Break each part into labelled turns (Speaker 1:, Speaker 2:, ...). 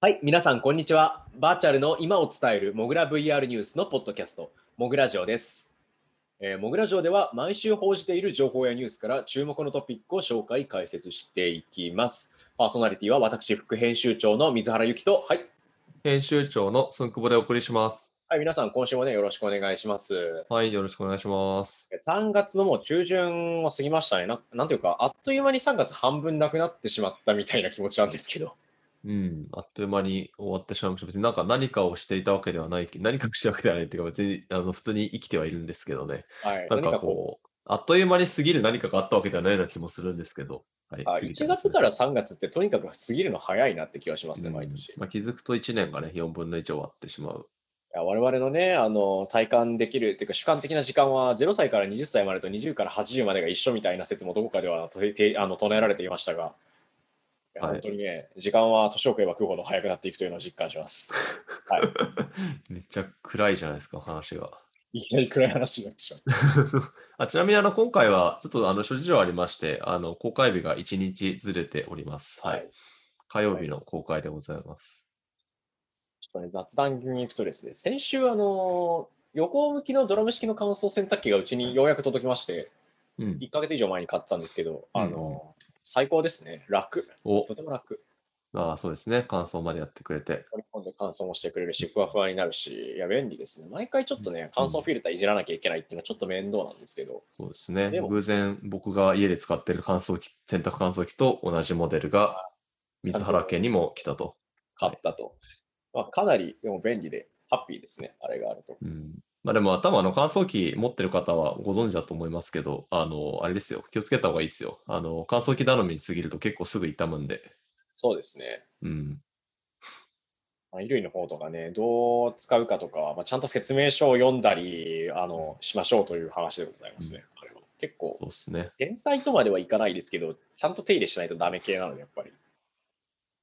Speaker 1: はい、皆さん、こんにちは。バーチャルの今を伝えるモグラ VR ニュースのポッドキャスト、モグラジオです。えーモグラジオでは毎週報じている情報やニュースから注目のトピックを紹介、解説していきます。パーソナリティは私、副編集長の水原由紀と、はい、
Speaker 2: 編集長のすんくぼでお送りします。
Speaker 1: はい、皆さん、今週もね、よろしくお願いします。
Speaker 2: はい、よろしくお願いします。
Speaker 1: 3月のもう中旬を過ぎましたねな。なんていうか、あっという間に3月半分なくなってしまったみたいな気持ちなんですけど。
Speaker 2: うん、あっという間に終わってしまいました。別になんか何かをしていたわけではない、何かをしてたわけではないっていうか、別にあの普通に生きてはいるんですけどね。
Speaker 1: はい、
Speaker 2: なんかこう、あっという間に過ぎる何かがあったわけではないような気もするんですけど。はい、
Speaker 1: あ
Speaker 2: 過ぎて
Speaker 1: 1
Speaker 2: ますね
Speaker 1: 月から3月ってとにかく過ぎるの早いなって気がしますね、毎年。
Speaker 2: うんまあ、気づくと1年がね、4分の1終わってしまう。
Speaker 1: いや我々のね、あの体感できるっていうか主観的な時間は0歳から20歳までと20から80までが一緒みたいな説もどこかではとてあの唱えられていましたが、い本当にね、時間は年を食えば食うほど早くなっていくというのを実感します。はい。
Speaker 2: めっちゃ暗いじゃないですか、話が。
Speaker 1: いきなり暗い話になってしまった。
Speaker 2: あちなみにあの今回はちょっとあの諸事情ありまして、あの公開日が1日ずれております。はい。
Speaker 1: はい
Speaker 2: 火曜日の公開でございます。
Speaker 1: ちょっとね、雑談に行くとですね、先週、あの横向きのドラム式の乾燥洗濯機がうちにようやく届きまして、
Speaker 2: うん。
Speaker 1: 1ヶ月以上前に買ったんですけど、あ
Speaker 2: うん
Speaker 1: の最高ですね。楽。
Speaker 2: お
Speaker 1: とても楽。
Speaker 2: ああ、そうですね。感想までやってくれて。
Speaker 1: 取り込んで乾燥もしてくれるし、ふわふわになるし、いや、便利ですね。毎回ちょっとね、乾燥フィルターいじらなきゃいけないっていうのはちょっと面倒なんですけど、
Speaker 2: そうですね
Speaker 1: で。も
Speaker 2: 偶然僕が家で使ってる乾燥機、洗濯乾燥機と同じモデルが水原家にも来たと。
Speaker 1: 買ったと。まあ、かなりでも便利で、ハッピーですね、あれがあると。
Speaker 2: うん。まあでも頭の乾燥機持ってる方はご存知だと思いますけど、あの、あれですよ。気をつけた方がいいですよ。あの、乾燥機頼みに過ぎると結構すぐ傷むんで。
Speaker 1: そうですね。
Speaker 2: うん。
Speaker 1: まあ、衣類の方とかね、どう使うかとかは、まあ、ちゃんと説明書を読んだりあのしましょうという話でございますね。あれは結構、
Speaker 2: そうですね。
Speaker 1: とまではいかないですけど、ちゃんと手入れしないとダメ系なので、やっぱり。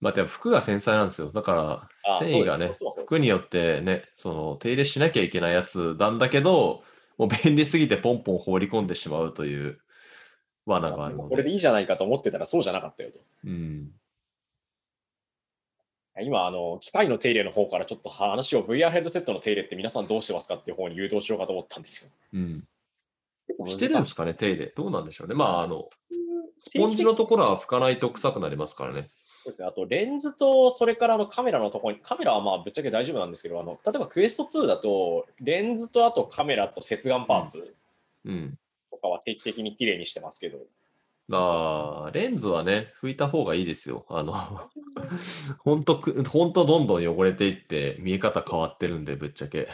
Speaker 2: まあ、でも服が繊細なんですよ。だから、
Speaker 1: あ
Speaker 2: 繊維がね服によってね、その手入れしなきゃいけないやつなんだけど、もう便利すぎてポンポン放り込んでしまうという罠があるので。
Speaker 1: これでいいじゃないかと思ってたらそうじゃなかったよと。
Speaker 2: うん。
Speaker 1: 今、あの、機械の手入れの方からちょっと話を VR ヘッドセットの手入れって皆さんどうしてますかっていう方に誘導しようかと思ったんですよ。
Speaker 2: うん。してるんですかね、手入れ。どうなんでしょうね。まあ、あの、スポンジのところは拭かないと臭くなりますからね。
Speaker 1: そうですね、あとレンズとそれからあのカメラのところに、カメラはまあぶっちゃけ大丈夫なんですけど、あの例えばクエスト2だと、レンズとあとカメラと接眼パーツ
Speaker 2: うん。
Speaker 1: とかは定期的に綺麗にしてますけど、
Speaker 2: ああ、レンズはね、拭いた方がいいですよ。あの、ほんとく、ほんとどんどん汚れていって、見え方変わってるんで、ぶっちゃけ。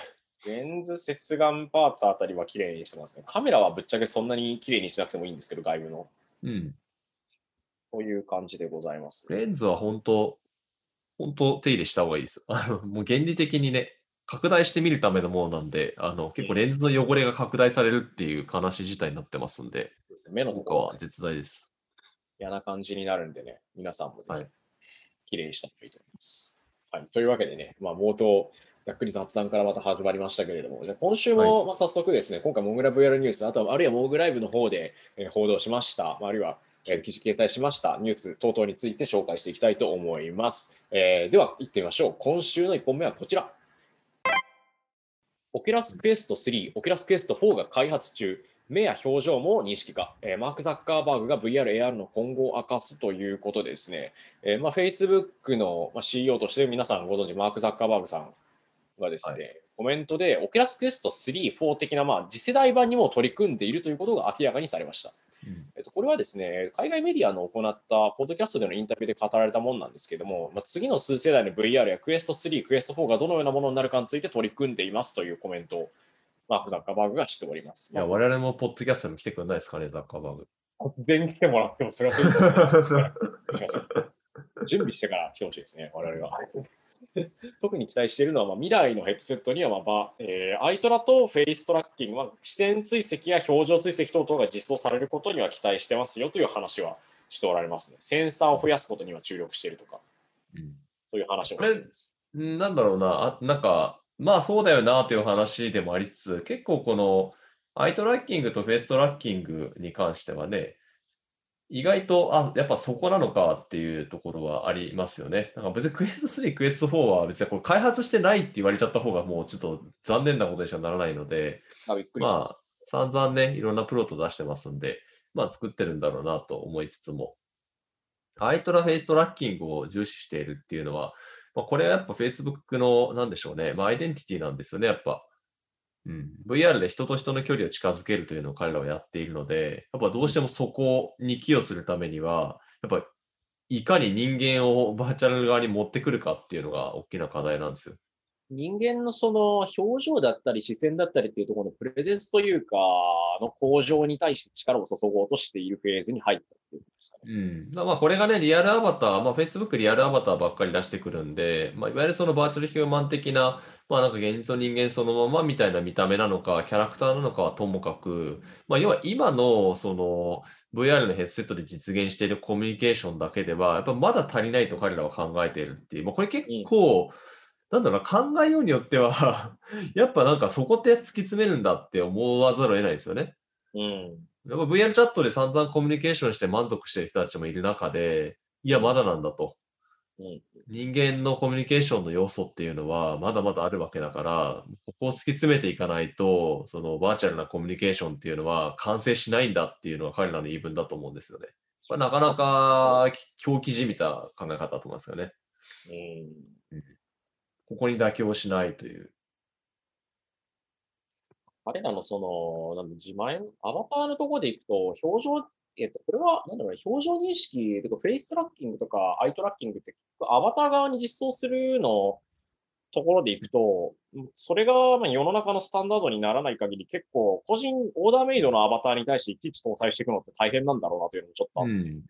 Speaker 1: レンズ、接眼パーツあたりは綺麗にしてますね。カメラはぶっちゃけそんなに綺麗にしなくてもいいんですけど、外部の。
Speaker 2: うん。
Speaker 1: こういう感じでございます。
Speaker 2: レンズは本当、本当手入れした方がいいです。あの、もう原理的にね、拡大して見るためのものなんで、あの、結構レンズの汚れが拡大されるっていう悲しい事態になってますんで、
Speaker 1: そうですね目のと
Speaker 2: 効
Speaker 1: こ
Speaker 2: は絶大です。
Speaker 1: 嫌な感じになるんでね、皆さんもぜひ
Speaker 2: はい
Speaker 1: 綺麗にした方がいいと思います。はい、というわけでね、まあ、冒頭、ざっくり雑談からまた始まりましたけれども、じゃあ今週もまあ早速ですね、今回、モグラ VR ニュース、あとはあるいはモグライブの方で、えー報道しました、まああるいは、えー記事掲載しましたニュース等々について紹介していきたいと思います。えーでは、行ってみましょう。今週の1本目はこちら。 Oculus Quest 3、Oculus Quest 4が開発中、目や表情も認識か、えーマーク・ザッカーバーグが VR、AR の今後を明かすということでですね、えーまあ、Facebook のまあ CEO として皆さんご存知、マーク・ザッカーバーグさんがですね、コメントで、 Oculus Quest 3、4的な、まあ、次世代版にも取り組んでいるということが明らかにされました。
Speaker 2: うん
Speaker 1: えっと、これはですね、海外メディアの行ったポッドキャストでのインタビューで語られたものなんですけども、まあ、次の数世代の VR や Quest 3、Quest 4がどのようなものになるかについて取り組んでいますというコメントをマーク・ザッカーバーグがしております。
Speaker 2: いや、我々もポッドキャストに来てくれないですかね、ザッカーバーグ。
Speaker 1: 突然来てもらってもそれはそうで すね準備してから来てほしいですね、我々は。特に期待しているのは、まあ、未来のヘッドセットには、まあえーアイトラとフェイストラッキング、まあ、視線追跡や表情追跡等々が実装されることには期待してますよという話はしておられますね。センサーを増やすことには注力しているとか、
Speaker 2: うん
Speaker 1: そういう話をしてます。
Speaker 2: なんだろうな、あなんか、まあそうだよなという話でもありつつ、結構このアイトラッキングとフェイストラッキングに関してはね、意外と、あ、やっぱそこなのかっていうところはありますよね。なんか別に Quest 3、Quest 4は別にこれ開発してないって言われちゃった方がもうちょっと残念なことにしかならないので、
Speaker 1: あびっくりしま
Speaker 2: まあ、散々ね、いろんなプロット出してますんで、まあ作ってるんだろうなと思いつつも、アイトラフェイストラッキングを重視しているっていうのは、まあ、これはやっぱ Facebook の、なんでしょうね、まあアイデンティティなんですよね、やっぱ。うん、VR で人と人の距離を近づけるというのを彼らはやっているので、やっぱどうしてもそこに寄与するためには、やっぱいかに人間をバーチャル側に持ってくるかっていうのが大きな課題なんですよ。
Speaker 1: 人間のその表情だったり視線だったりっていうところのプレゼンスというか、の向上に対して力を注ごうとしているフェーズに入ったっていうことですかね。
Speaker 2: うん、まあこれがね、リアルアバター、まあ、Facebook リアルアバターばっかり出してくるんで、まあ、いわゆるそのバーチャルヒューマン的な、まあなんか現実の人間そのままみたいな見た目なのか、キャラクターなのかはともかく、まあ要は今のその VR のヘッドセットで実現しているコミュニケーションだけでは、やっぱまだ足りないと彼らは考えているっていう、まあこれ結構、なんだろうな、考えようによっては やっぱなんかそこって突き詰めるんだって思わざるを得ないですよね。
Speaker 1: うん。
Speaker 2: やっぱ VR チャットで散々コミュニケーションして満足してる人たちもいる中で、いや、まだなんだと。
Speaker 1: うん
Speaker 2: 人間のコミュニケーションの要素っていうのはまだまだあるわけだから、ここを突き詰めていかないと、そのバーチャルなコミュニケーションっていうのは完成しないんだっていうのは彼らの言い分だと思うんですよね。これなかなか狂気じみた考え方だと思いますよね。
Speaker 1: うん。
Speaker 2: ここに妥協しないという。
Speaker 1: 彼らのその、なんだ自前の、アバターのところでいくと、表情、えっと、これは、なんだろうね、表情認識とか、フェイストラッキングとか、アイトラッキングって、アバター側に実装するのところでいくと、うんそれがまあ世の中のスタンダードにならない限り、結構、個人、オーダーメイドのアバターに対していちいち搭載していくのって大変なんだろうなというのもちょっとあって
Speaker 2: ん。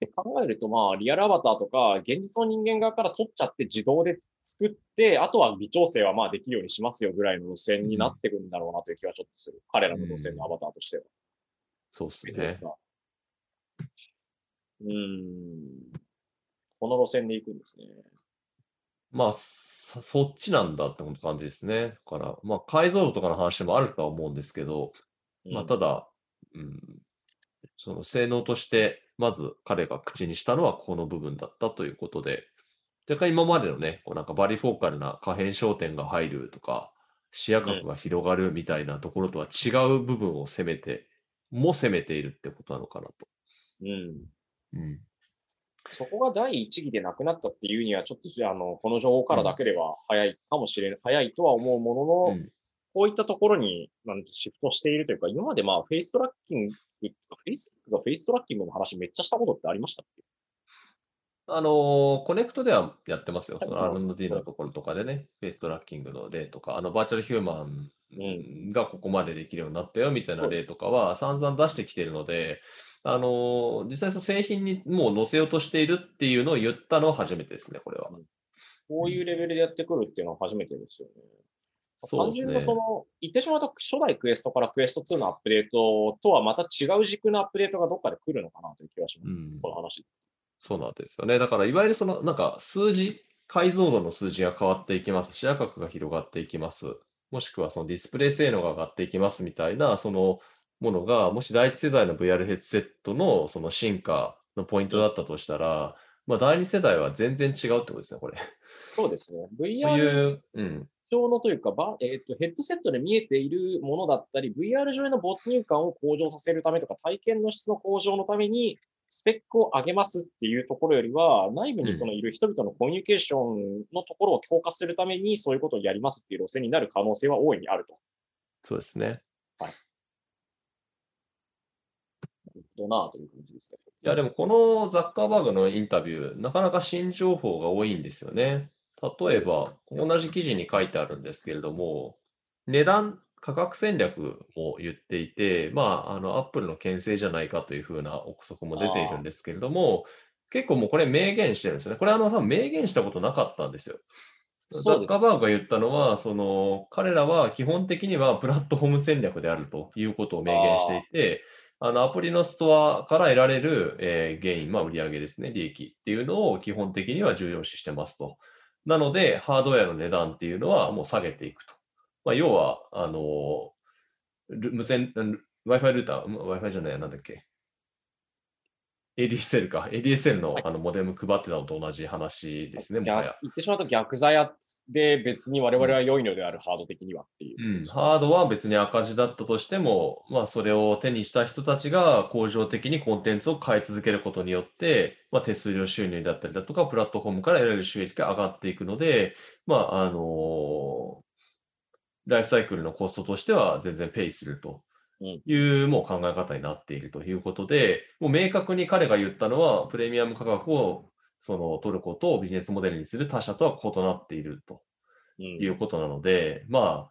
Speaker 1: で考えると、まあ、リアルアバターとか、現実の人間側から取っちゃって自動で作って、あとは微調整はまあできるようにしますよぐらいの路線になってくんだろうなという気はちょっとする。彼らの路線のアバターとしては。
Speaker 2: そうですね。
Speaker 1: うーん。この路線で行くんですね。
Speaker 2: まあ、そそっちなんだって感じですね。だから、まあ、解像度とかの話もあるとは思うんですけど、まあ、
Speaker 1: うん
Speaker 2: ただ、うん、その性能として、まず彼が口にしたのはこの部分だったということで、若干今までのね、こうなんかバリフォーカルな可変焦点が入るとか、視野角が広がるみたいなところとは違う部分を攻めて、も攻めているってことなのかなと。
Speaker 1: うん。
Speaker 2: うん。
Speaker 1: そこが第一義でなくなったっていうには、ちょっとあのこの情報からだけでは早いかもしれない、早いとは思うものの、
Speaker 2: うん
Speaker 1: こういったところになんてシフトしているというか、今までまあフェイストラッキング、フェイスがフェイストラッキングの話めっちゃしたことってありましたっけ？
Speaker 2: あのー Connect ではやってますよ。その R&D のところとかでね、フェイストラッキングの例とか、あのバーチャルヒューマンがここまでできるようになったよみたいな例とかは散々出してきているので、あのー実際その製品にもう載せようとしているっていうのを言ったのは初めてですね、これは。
Speaker 1: こういうレベルでやってくるっていうのは初めてですよね。単純にその、言ってしまうと初代クエストからクエスト2のアップデートとはまた違う軸のアップデートがどっかで来るのかなという気がします、
Speaker 2: うん
Speaker 1: この話。
Speaker 2: そうなんですよね。だから、いわゆるその、なんか、数字、解像度の数字が変わっていきます。視野角が広がっていきます。もしくは、そのディスプレイ性能が上がっていきますみたいな、そのものが、もし第一世代の VR ヘッドセットのその進化のポイントだったとしたら、まあ、第二世代は全然違うってことですね、これ。
Speaker 1: そうですね。VR
Speaker 2: う、うん。
Speaker 1: 上のというか、ばえーと、ヘッドセットで見えているものだったり、VR 上への没入感を向上させるためとか、体験の質の向上のために、スペックを上げますっていうところよりは、内部にそのいる人々のコミュニケーションのところを強化するために、そういうことをやりますっていう路線になる可能性は大いにあると。
Speaker 2: そうですね。
Speaker 1: どなという感じですね。
Speaker 2: いや、でもこのザッカーバーグのインタビュー、なかなか新情報が多いんですよね。例えば、同じ記事に書いてあるんですけれども、値段、価格戦略も言っていて、まあ、あの、アップルの牽制じゃないかというふうな憶測も出ているんですけれども、結構もうこれ明言してるんですよね。これあの、多分明言したことなかったんですよ。ザッカーバーグが言ったのは、その、彼らは基本的にはプラットフォーム戦略であるということを明言していて、あの、アプリのストアから得られる、えーゲイン、まあ、売上ですね、利益っていうのを基本的には重要視してますと。なので、ハードウェアの値段っていうのはもう下げていくと。まあ、要は、あの、ル無線、うん Wi-Fi ルーター、うん Wi-Fi じゃないや、なんだっけ。ADSL か。ADSL の,、
Speaker 1: はい
Speaker 2: あのモデム配ってたのと同じ話ですね、もは
Speaker 1: 逆
Speaker 2: や。
Speaker 1: 言ってしまうと逆座やで別に我々は良いのである、ハード的にはっていう。
Speaker 2: うん、ハードは別に赤字だったとしても、まあ、それを手にした人たちが恒常的にコンテンツを買い続けることによって、まあ、手数料収入だったりだとか、プラットフォームから得られる収益が上がっていくので、まあ、あのライフサイクルのコストとしては全然ペイするというもう考え方になっているということで、もう明確に彼が言ったのは、プレミアム価格をその取ることをビジネスモデルにする他社とは異なっていると。
Speaker 1: うん
Speaker 2: いうことなので、ま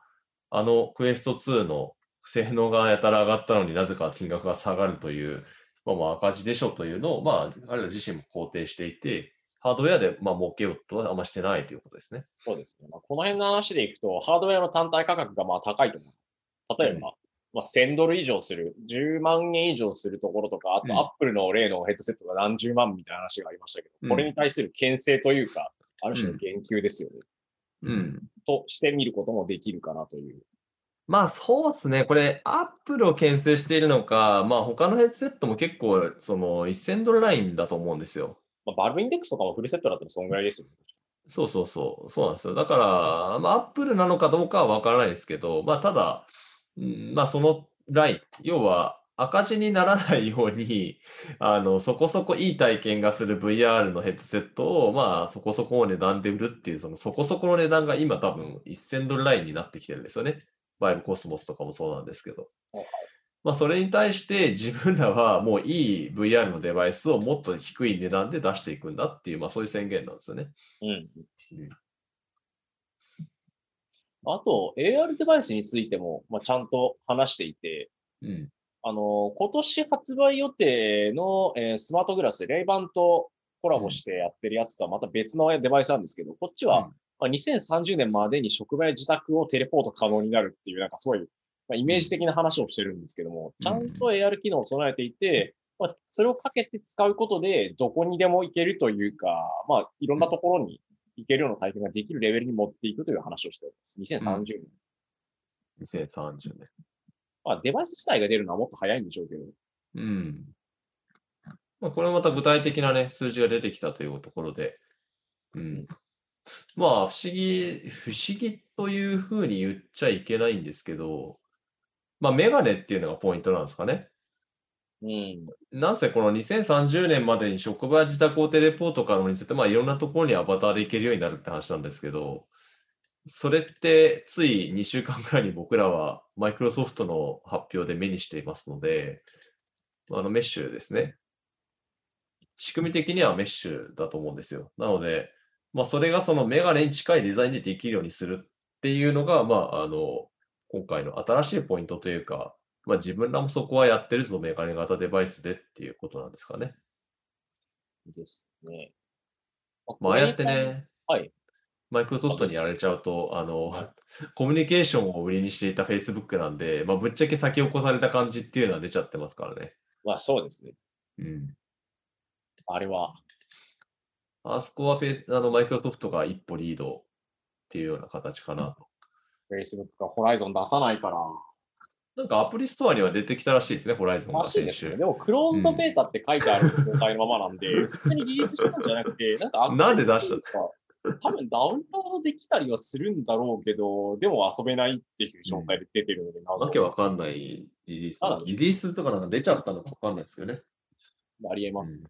Speaker 2: あ、あのクエスト2の性能がやたら上がったのになぜか金額が下がるという、まあ、まあ赤字でしょというのを、まあ、彼ら自身も肯定していて、ハードウェアでまあ儲けようとはあんましてないということですね。
Speaker 1: そうですね。まあ、この辺の話でいくと、ハードウェアの単体価格がまあ高いと思う。例えば、
Speaker 2: うん
Speaker 1: まあ、1000ドル以上する、10万円以上するところとか、あ
Speaker 2: うん
Speaker 1: とアップルの例のヘッドセットが何十万みたいな話がありましたけど、
Speaker 2: うん
Speaker 1: これに対する牽制というか、ある種の言及ですよね。
Speaker 2: うん。
Speaker 1: として見ることもできるかなという。
Speaker 2: まあそうですね。これ、アップルを牽制しているのか、まあ他のヘッドセットも結構、その1000ドルラインだと思うんですよ。
Speaker 1: まあ、バルブインデックスとかもフルセットだったらそんぐらいですよね。
Speaker 2: そうそうそう、そうなんですよ。だから、まあ、アップルなのかどうかは分からないですけど、まあ、ただ、うんまあ、そのライン、要は赤字にならないように、あの、そこそこいい体験がする VR のヘッドセットを、まあ、そこそこの値段で売るっていう、そのそこそこの値段が今多分1000ドルラインになってきてるんですよね。バイブコスモスとかもそうなんですけど
Speaker 1: はい。
Speaker 2: まあ、それに対して自分らはもういい VR のデバイスをもっと低い値段で出していくんだっていう、まあ、そういう宣言なんですよね。
Speaker 1: うん
Speaker 2: うん。
Speaker 1: あと、AR デバイスについても、まあ、ちゃんと話していて、
Speaker 2: うん。
Speaker 1: あの、今年発売予定の、えースマートグラス、レイバンとコラボしてやってるやつとはまた別のデバイスなんですけど、こっちは、まあ、2030年までに職場や自宅をテレポート可能になるっていう、なんかすごい、まあ、イメージ的な話をしてるんですけども、ちゃんと AR 機能を備えていて、まあ、それをかけて使うことで、どこにでも行けるというか、まあ、いろんなところに行けるような体験ができるレベルに持っていくという話をしております。2030年。
Speaker 2: 2030年。
Speaker 1: まあ、デバイス自体が出るのはもっと早いんでしょうけど、
Speaker 2: うん。まあ、これもまた具体的なね、数字が出てきたというところで、うん。まあ、不思議、不思議というふうに言っちゃいけないんですけど、まあ、メガネっていうのがポイントなんですかね。
Speaker 1: うん。
Speaker 2: なんせこの2030年までに職場や自宅をテレポート可能にするまあ、いろんなところにアバターで行けるようになるって話なんですけど、それってつい2週間ぐらいに僕らはマイクロソフトの発表で目にしていますので、あのメッシュですね。仕組み的にはメッシュだと思うんですよ。なので、まあ、それがそのメガネに近いデザインでできるようにするっていうのが、まあ、あの、今回の新しいポイントというか、まあ、自分らもそこはやってるぞ、メガネ型デバイスでっていうことなんですかね。
Speaker 1: ですね。
Speaker 2: まあ、ああやって。ね、
Speaker 1: はい。
Speaker 2: マイクロソフトにやられちゃうと、あの、コミュニケーションを売りにしていた Facebook なんで、まあ、ぶっちゃけ先を越された感じっていうのは出ちゃってますからね。
Speaker 1: まあそうですね。
Speaker 2: うん。
Speaker 1: あれは。
Speaker 2: あそこはフェイスあのマイクロソフトが一歩リードっていうような形かなと。
Speaker 1: Facebook がホライゾン出さないから。
Speaker 2: なんかアプリストアには出てきたらしいですね、ホライゾン
Speaker 1: ら
Speaker 2: が先週
Speaker 1: ですね。。でも、クローズドベータって書いてある状態のままなんで、普通にリリースしたんじゃなくて、なんかアクセス
Speaker 2: なんで出した
Speaker 1: た多分ダウンロードできたりはするんだろうけど、でも遊べないっていう状態で出てるので、謎
Speaker 2: わけわかんないリリース
Speaker 1: あ。
Speaker 2: リリースとかなんか出ちゃったのかわかんないですよね。
Speaker 1: ありえます。
Speaker 2: うん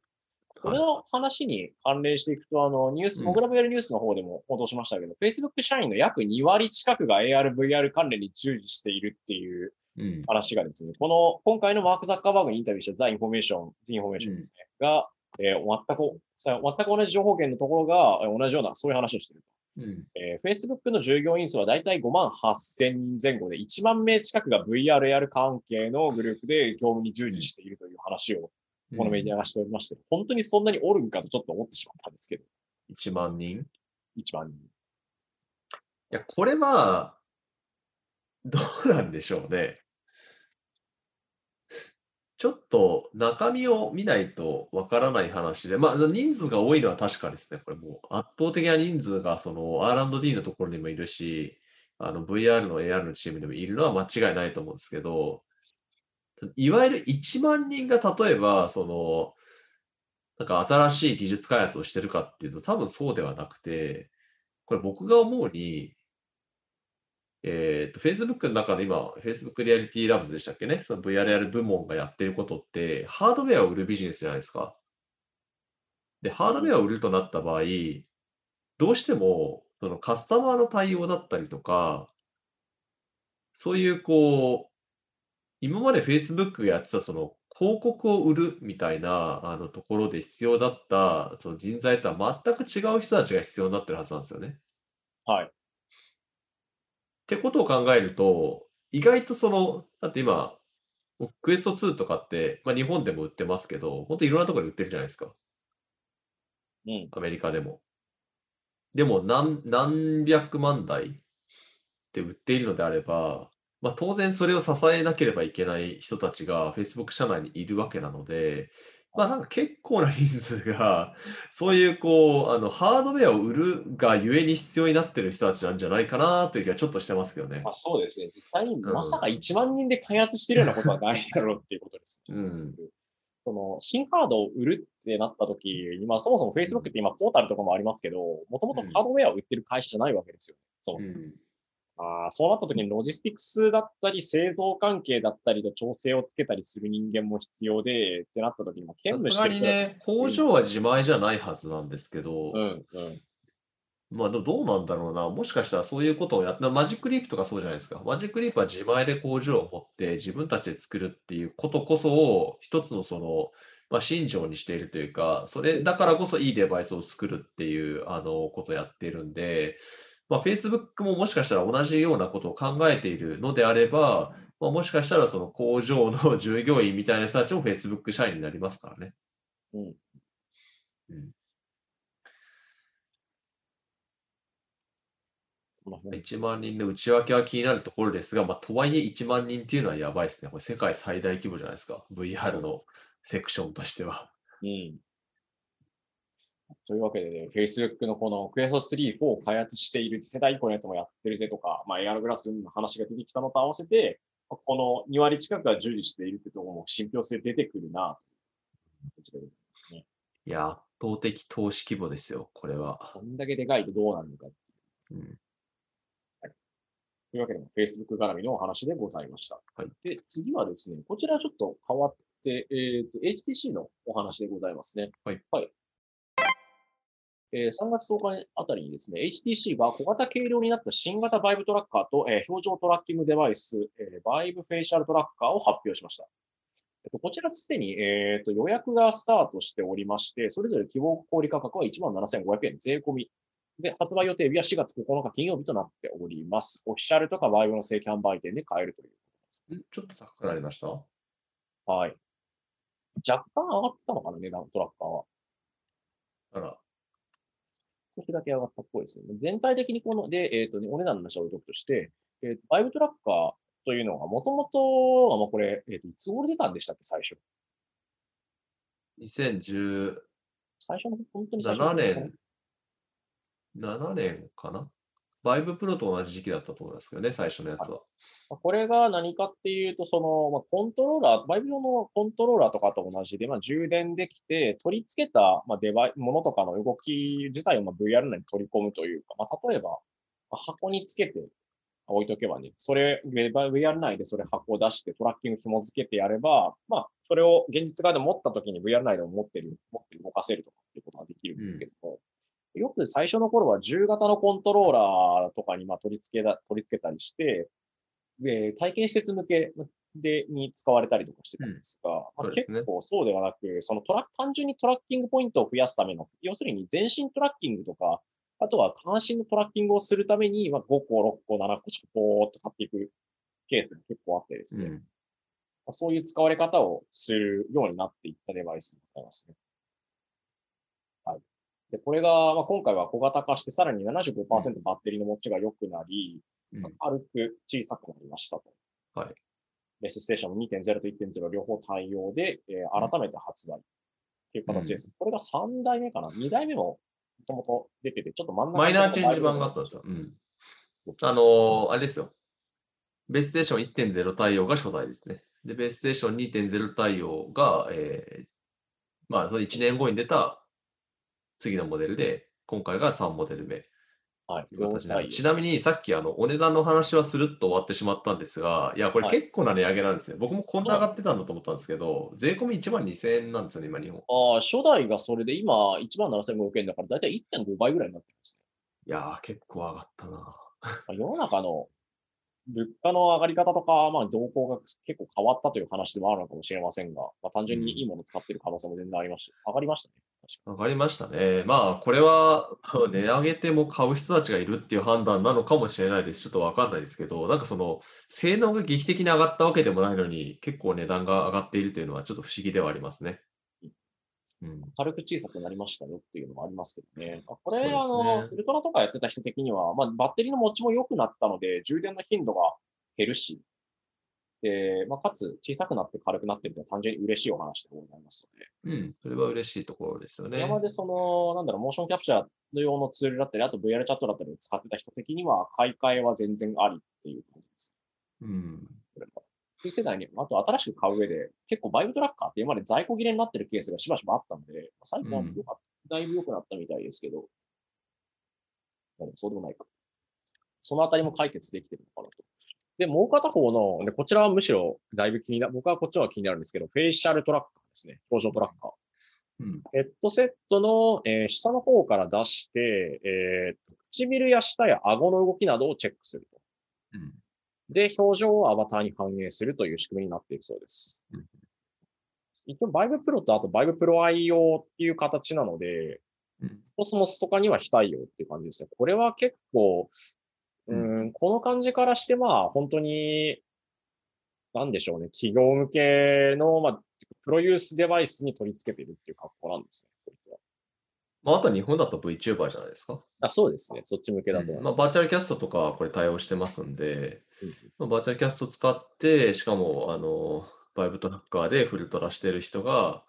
Speaker 1: この話に関連していくと、あの、ニュース、
Speaker 2: うん
Speaker 1: モグラ VR ニュースの方でも報道しましたけど、Facebook 社員の約2割近くが AR、VR 関連に従事しているっていう
Speaker 2: うん。
Speaker 1: 話がですね、この、今回のマーク・ザッカーバーグにインタビューした The Information、The Information ですね、が、えー全く、さ全く同じ情報源のところが、えー同じような、そういう話をしている。
Speaker 2: うん。
Speaker 1: えー Facebook の従業員数はだいたい5万8000人前後で、1万名近くが VR、AR 関係のグループで業務に従事しているという話を、このメディアがしておりまして、本当にそんなにおるんかとちょっと思ってしまったんですけど、
Speaker 2: 1万人？い
Speaker 1: 1万人。
Speaker 2: や、これは、どうなんでしょうね。ちょっと中身を見ないとわからない話で、まあ人数が多いのは確かですね。これもう圧倒的な人数がその R&D のところにもいるし、あの VR の AR のチームにもいるのは間違いないと思うんですけど、いわゆる1万人が例えば、そのなんか新しい技術開発をしてるかっていうと、多分そうではなくて、これ僕が思うに、えっと、Facebook の中で今、Facebook リアリティラブズでしたっけね、その VRR 部門がやってることって、ハードウェアを売るビジネスじゃないですか。で、ハードウェアを売るとなった場合、どうしても、そのカスタマーの対応だったりとか、そういうこう、今まで Facebook がやってたその広告を売るみたいなあのところで必要だったその人材とは全く違う人たちが必要になってるはずなんですよね。
Speaker 1: はい。
Speaker 2: ってことを考えると、意外とその、だって今、クエスト2とかって、まあ、日本でも売ってますけど、本当いろんなところで売ってるじゃないですか。
Speaker 1: うん。
Speaker 2: アメリカでも。でも何、何百万台って売っているのであれば、まあ、当然それを支えなければいけない人たちが Facebook 社内にいるわけなので、まあなんか結構な人数が、そういうこう、あの、ハードウェアを売るがゆえに必要になってる人たちなんじゃないかなという気はちょっとしてますけどね
Speaker 1: ま。あ、そうですね。実際に
Speaker 2: ん
Speaker 1: まさか1万人で開発してるようなことはないだろうっていうことです。
Speaker 2: うん。
Speaker 1: その新ハードを売るってなった時に、まあ、そもそも Facebook って今ポータルとかもありますけど、もともとハードウェアを売ってる会社じゃないわけですよ。その
Speaker 2: うん。
Speaker 1: あーそうなった時にロジスティクスだったり製造関係だったりと調整をつけたりする人間も必要でってなった時にも兼務してる
Speaker 2: ね、工場は自前じゃないはずなんですけど、
Speaker 1: うんうん。
Speaker 2: まあどどうなんだろうな。もしかしたらそういうことをやって、マジックリープとかそうじゃないですか。マジックリープは自前で工場を持って自分たちで作るっていうことこそを一つのその、まあ、信条にしているというか、それだからこそいいデバイスを作るっていうあのことをやっているんで、まあ、Facebook ももしかしたら同じようなことを考えているのであれば、まあ、もしかしたらその工場の 従業員みたいな人たちも Facebook 社員になりますからね。
Speaker 1: うん
Speaker 2: うん
Speaker 1: この辺
Speaker 2: 1万人の内訳は気になるところですが、まあ、とはいえ1万人っていうのはやばいですね。これ世界最大規模じゃないですか。VR のセクションとしては。
Speaker 1: うん。というわけでね、Facebook のこの Quest 3、4を開発している世代以降のやつもやってるぜとか、まあ、AR グラスの話が出てきたのと合わせて、この2割近くが従事しているってところも信憑性出てくるな、という感じですね。
Speaker 2: いや、圧倒的投資規模ですよ、これは。
Speaker 1: こんだけでかいとどうなるのか。
Speaker 2: うん
Speaker 1: というわけで、Facebook 絡みのお話でございました。
Speaker 2: はい
Speaker 1: で、次はですね、こちらちょっと変わって、えっ、と、HTC のお話でございますね。
Speaker 2: はい。
Speaker 1: えー3月10日あたりにですね、HTC が小型軽量になった新型バイブトラッカーと、えー表情トラッキングデバイス、えーバイブフェイシャルトラッカーを発表しました。えっと、こちらすでに、えっと予約がスタートしておりまして、それぞれ希望小売価格は17,500円税込み。で、発売予定日は4月9日金曜日となっております。オフィシャルとかバイブの正規販売店で買えるということです。
Speaker 2: んちょっと高くなりました？
Speaker 1: はい。若干上がったのかな、値段、トラッカーは。
Speaker 2: あら、
Speaker 1: 少しだけ上がったっぽいですね。全体的にこの、で、えっ、とね、お値段の話は置いとくとして、えっ、と、バイブトラッカーというのが、もともとは、まあ、これ、えっ、と、いつ頃出たんでしたっけ、最初
Speaker 2: ？2017
Speaker 1: 最初の、本当に最初の。
Speaker 2: 年、7年かな？バイブプロと同じ時期だったと思いますけどね、最初のやつは。
Speaker 1: まあこれが何かっていうと、その、まあ、コントローラー、バイブ用のコントローラーとかと同じで、まあ、充電できて、取り付けた、まあ、デバイ、ものとかの動き自体をまあ VR 内に取り込むというか、まあ、例えば、まあ箱につけて置いとけばね、それ、VR 内でそれ箱を出してトラッキング紐付けてやれば、まあ、それを現実側で持った時に VR 内でも持ってる、持ってる動かせるとかっていうことができるんですけど。も、よく最初の頃は10型のコントローラーとかにまあ取り付けだ、取り付けたりして、で、体験施設向けで、に使われたりとかしてたんですが、
Speaker 2: うですね
Speaker 1: 結構そうではなく、そのトラ単純にトラッキングポイントを増やすための、要するに全身トラッキングとか、あとは下半身のトラッキングをするために、まあ、5個、6個、7個、ちょポーっと買っていくケースが結構あってですね、
Speaker 2: うん。
Speaker 1: まあそういう使われ方をするようになっていったデバイスになりますね。はい。で、これが、まあ、今回は小型化して、さらに75%バッテリーの持ちが良くなり、
Speaker 2: うん
Speaker 1: 軽く小さくなりましたと。
Speaker 2: はい。
Speaker 1: ベースステーションも2.0と1.0両方対応で、えー改めて発売っていう形です。これが3代目かな ?2 代目ももともと出てて、ちょっと真ん中
Speaker 2: マイナーチェンジ版があったんですよ。うん。あのーあれですよ。ベースステーション1.0対応が初代ですね。で、ベースステーション2.0対応が、えーまあ、その1年後に出た次のモデルで、今回が3モデル目。
Speaker 1: はい。
Speaker 2: という形になる
Speaker 1: 4
Speaker 2: ちなみにさっきあのお値段の話はするっと終わってしまったんですが、いや、これ
Speaker 1: はい
Speaker 2: 結構な値上げなんですね。僕もこんな上がってたんだと思ったんですけど、税込み1万2000円なんですよね、今、日本。
Speaker 1: ああ、初代がそれで今1万7500円だから、だいたい1.5倍ぐらいになってます
Speaker 2: いやー、結構上がったな。
Speaker 1: 世の中の物価の上がり方とか、まあ、動向が結構変わったという話でもあるのかもしれませんが、まあ、単純にいいものを使っている可能性も全然ありました。上がりましたね。
Speaker 2: 上がりましたね。まあ、これは 値上げても買う人たちがいるっていう判断なのかもしれないです。ちょっとわかんないですけど、なんかその、性能が劇的に上がったわけでもないのに、結構値段が上がっているというのはちょっと不思議ではありますね。うん。
Speaker 1: 軽く小さくなりましたよっていうのもありますけどね。あこれ、
Speaker 2: ね
Speaker 1: あの、ウルトラとかやってた人的には、まあ、バッテリーの持ちも良くなったので、充電の頻度が減るし、で、まあ、かつ小さくなって軽くなってるというのは単純に嬉しいお話でございますので。
Speaker 2: うん。それは嬉しいところですよね。
Speaker 1: 今までその、なんだろう、モーションキャプチャーの用のツールだったり、あと VR チャットだったりを使ってた人的には、買い替えは全然ありっていう感じです。
Speaker 2: うん。
Speaker 1: 旧世代に、あと新しく買う上で、結構バイブトラッカーって今まで在庫切れになってるケースがしばしばあったので、最近はかっただいぶ良くなったみたいですけど、まあでもそうでもないか。そのあたりも解決できてるのかなと。で、もう片方の、でこちらはむしろだいぶ気にな、僕はこっちの方が気になるんですけど、フェイシャルトラッカーですね。表情トラッカー。
Speaker 2: うん。
Speaker 1: ヘッドセットの、えー下の方から出して、えー唇や舌や顎の動きなどをチェックすると。
Speaker 2: うん。
Speaker 1: で、表情をアバターに反映するという仕組みになっているそうです。
Speaker 2: うん
Speaker 1: 一応、バイブプロとあとバイブプロ愛用っていう形なので、
Speaker 2: うん
Speaker 1: コスモスとかには非対応っていう感じですね。これは結構、うーん、この感じからして、まあ、本当に、なんでしょうね、企業向けの、まあ、プロユースデバイスに取り付けているっていう格好なんですね。
Speaker 2: まあ、あとは日本だと VTuber じゃないですか。
Speaker 1: あそうですね。そっち向けだと
Speaker 2: うんまあ。バーチャルキャストとかはこれ対応してますんで、
Speaker 1: うん
Speaker 2: まあ、バーチャルキャスト使って、しかも、あの、 VIVE Tracker でフルトラしてる人が、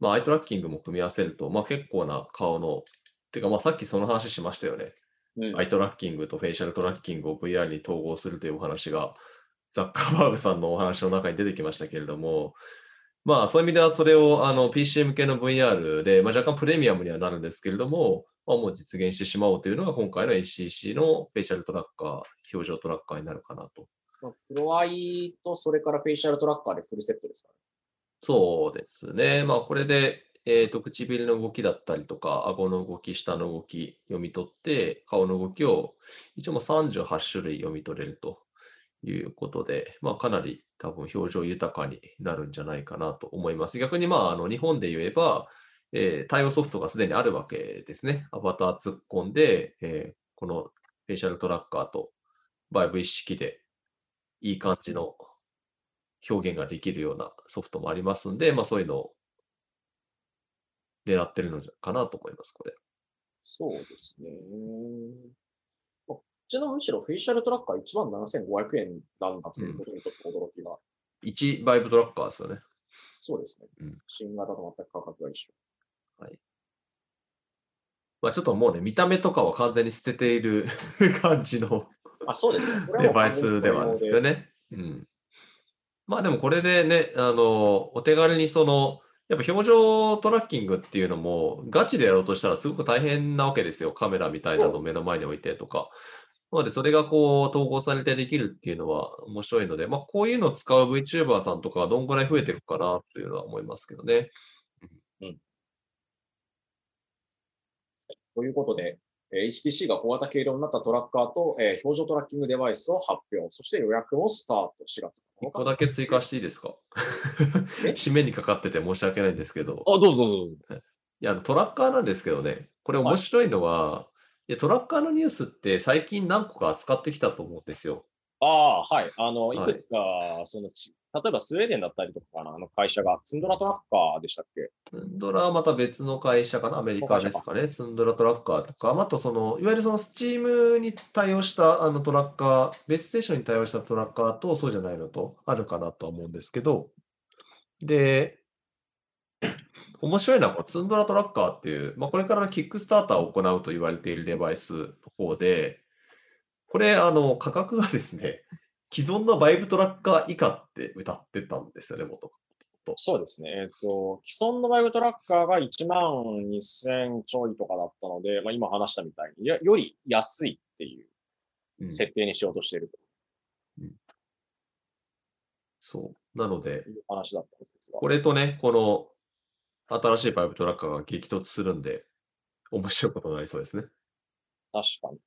Speaker 2: まあ、アイトラッキングも組み合わせると、まあ、結構な顔の、てか、まあ、さっきその話しましたよね。
Speaker 1: うん
Speaker 2: アイトラッキングとフェイシャルトラッキングを VR に統合するというお話が、ザッカーバーグさんのお話の中に出てきましたけれども、まあ、そういう意味ではそれをあの PC 向けの VR で、まあ、若干プレミアムにはなるんですけれども、まあ、もう実現してしまおうというのが今回の HTC のフェイシャルトラッカー、表情トラッカーになるかなと。
Speaker 1: まあプロアイとそれからフェイシャルトラッカーでフルセットですか
Speaker 2: そうですね。まあ、これで、えーと、唇の動きだったりとか、顎の動き、舌の動き読み取って、顔の動きを一応もう38種類読み取れるということで、まあ、かなり多分表情豊かになるんじゃないかなと思います。逆に、まあ、あの日本で言えば、えー対応ソフトがすでにあるわけですね。アバター突っ込んで、えーこのフェイシャルトラッカーとバイブ一式でいい感じの表現ができるようなソフトもありますんで、まあそういうのを狙ってるのかなと思います、これ。
Speaker 1: そうですね。こっちのむしろフェイシャルトラッカー1万7500円なんだということにちょっと驚きが。
Speaker 2: 1バイブトラッカーですよね。
Speaker 1: そうですね。
Speaker 2: うん
Speaker 1: 新型と全く価格が一緒。
Speaker 2: まあちょっともうね、見た目とかは完全に捨てている 感じの
Speaker 1: あ、そうです
Speaker 2: デバイスではあるんですよね。うん。まあでもこれでね、あの、お手軽にその、やっぱ表情トラッキングっていうのも、ガチでやろうとしたらすごく大変なわけですよ。カメラみたいなのを目の前に置いてとか。なので、それがこう、統合されてできるっていうのは面白いので、まあ、こういうのを使う VTuber さんとかはどんぐらい増えていくかなというのは思いますけどね。
Speaker 1: ということで、えー HTC が小型軽量になったトラッカーと、えー表情トラッキングデバイスを発表。そして予約をスタート4月
Speaker 2: 1個だけ追加していいですか？
Speaker 1: え？
Speaker 2: 締めにかかってて申し訳ないんですけど。
Speaker 1: あ、どうぞどうぞ。
Speaker 2: いや、トラッカーなんですけどね、これ面白いのは、いやトラッカーのニュースって最近何個か扱ってきたと思うんですよ。
Speaker 1: ああ、はい。あの、
Speaker 2: はい。
Speaker 1: いくつか、そのち、例えばスウェーデンだったりとかかな、あの会社が、ツンドラトラッカーでしたっけ？
Speaker 2: ツンドラはまた別の会社かな、アメリカですかね、ツンドラトラッカーとか、あとその、いわゆるそのスチームに対応したあのトラッカー、ベースステーションに対応したトラッカーと、そうじゃないのとあるかなとは思うんですけど、で、面白いのは、このツンドラトラッカーっていう、まあ、これからのキックスターターを行うと言われているデバイスの方で、これ、あの、価格がですね、既存のバイブトラッカー以下って歌ってたんですよね、元々と。
Speaker 1: そうですね。えっ、と、既存のバイブトラッカーが1万2000ちょいとかだったので、まあ、今話したみたいに、やより安いっていう
Speaker 2: うん
Speaker 1: 設定にしようとしている
Speaker 2: そう。なので
Speaker 1: 話だったんですが。
Speaker 2: これとね、この新しいバイブトラッカーが激突するんで、面白いことになりそうですね。
Speaker 1: 確かに。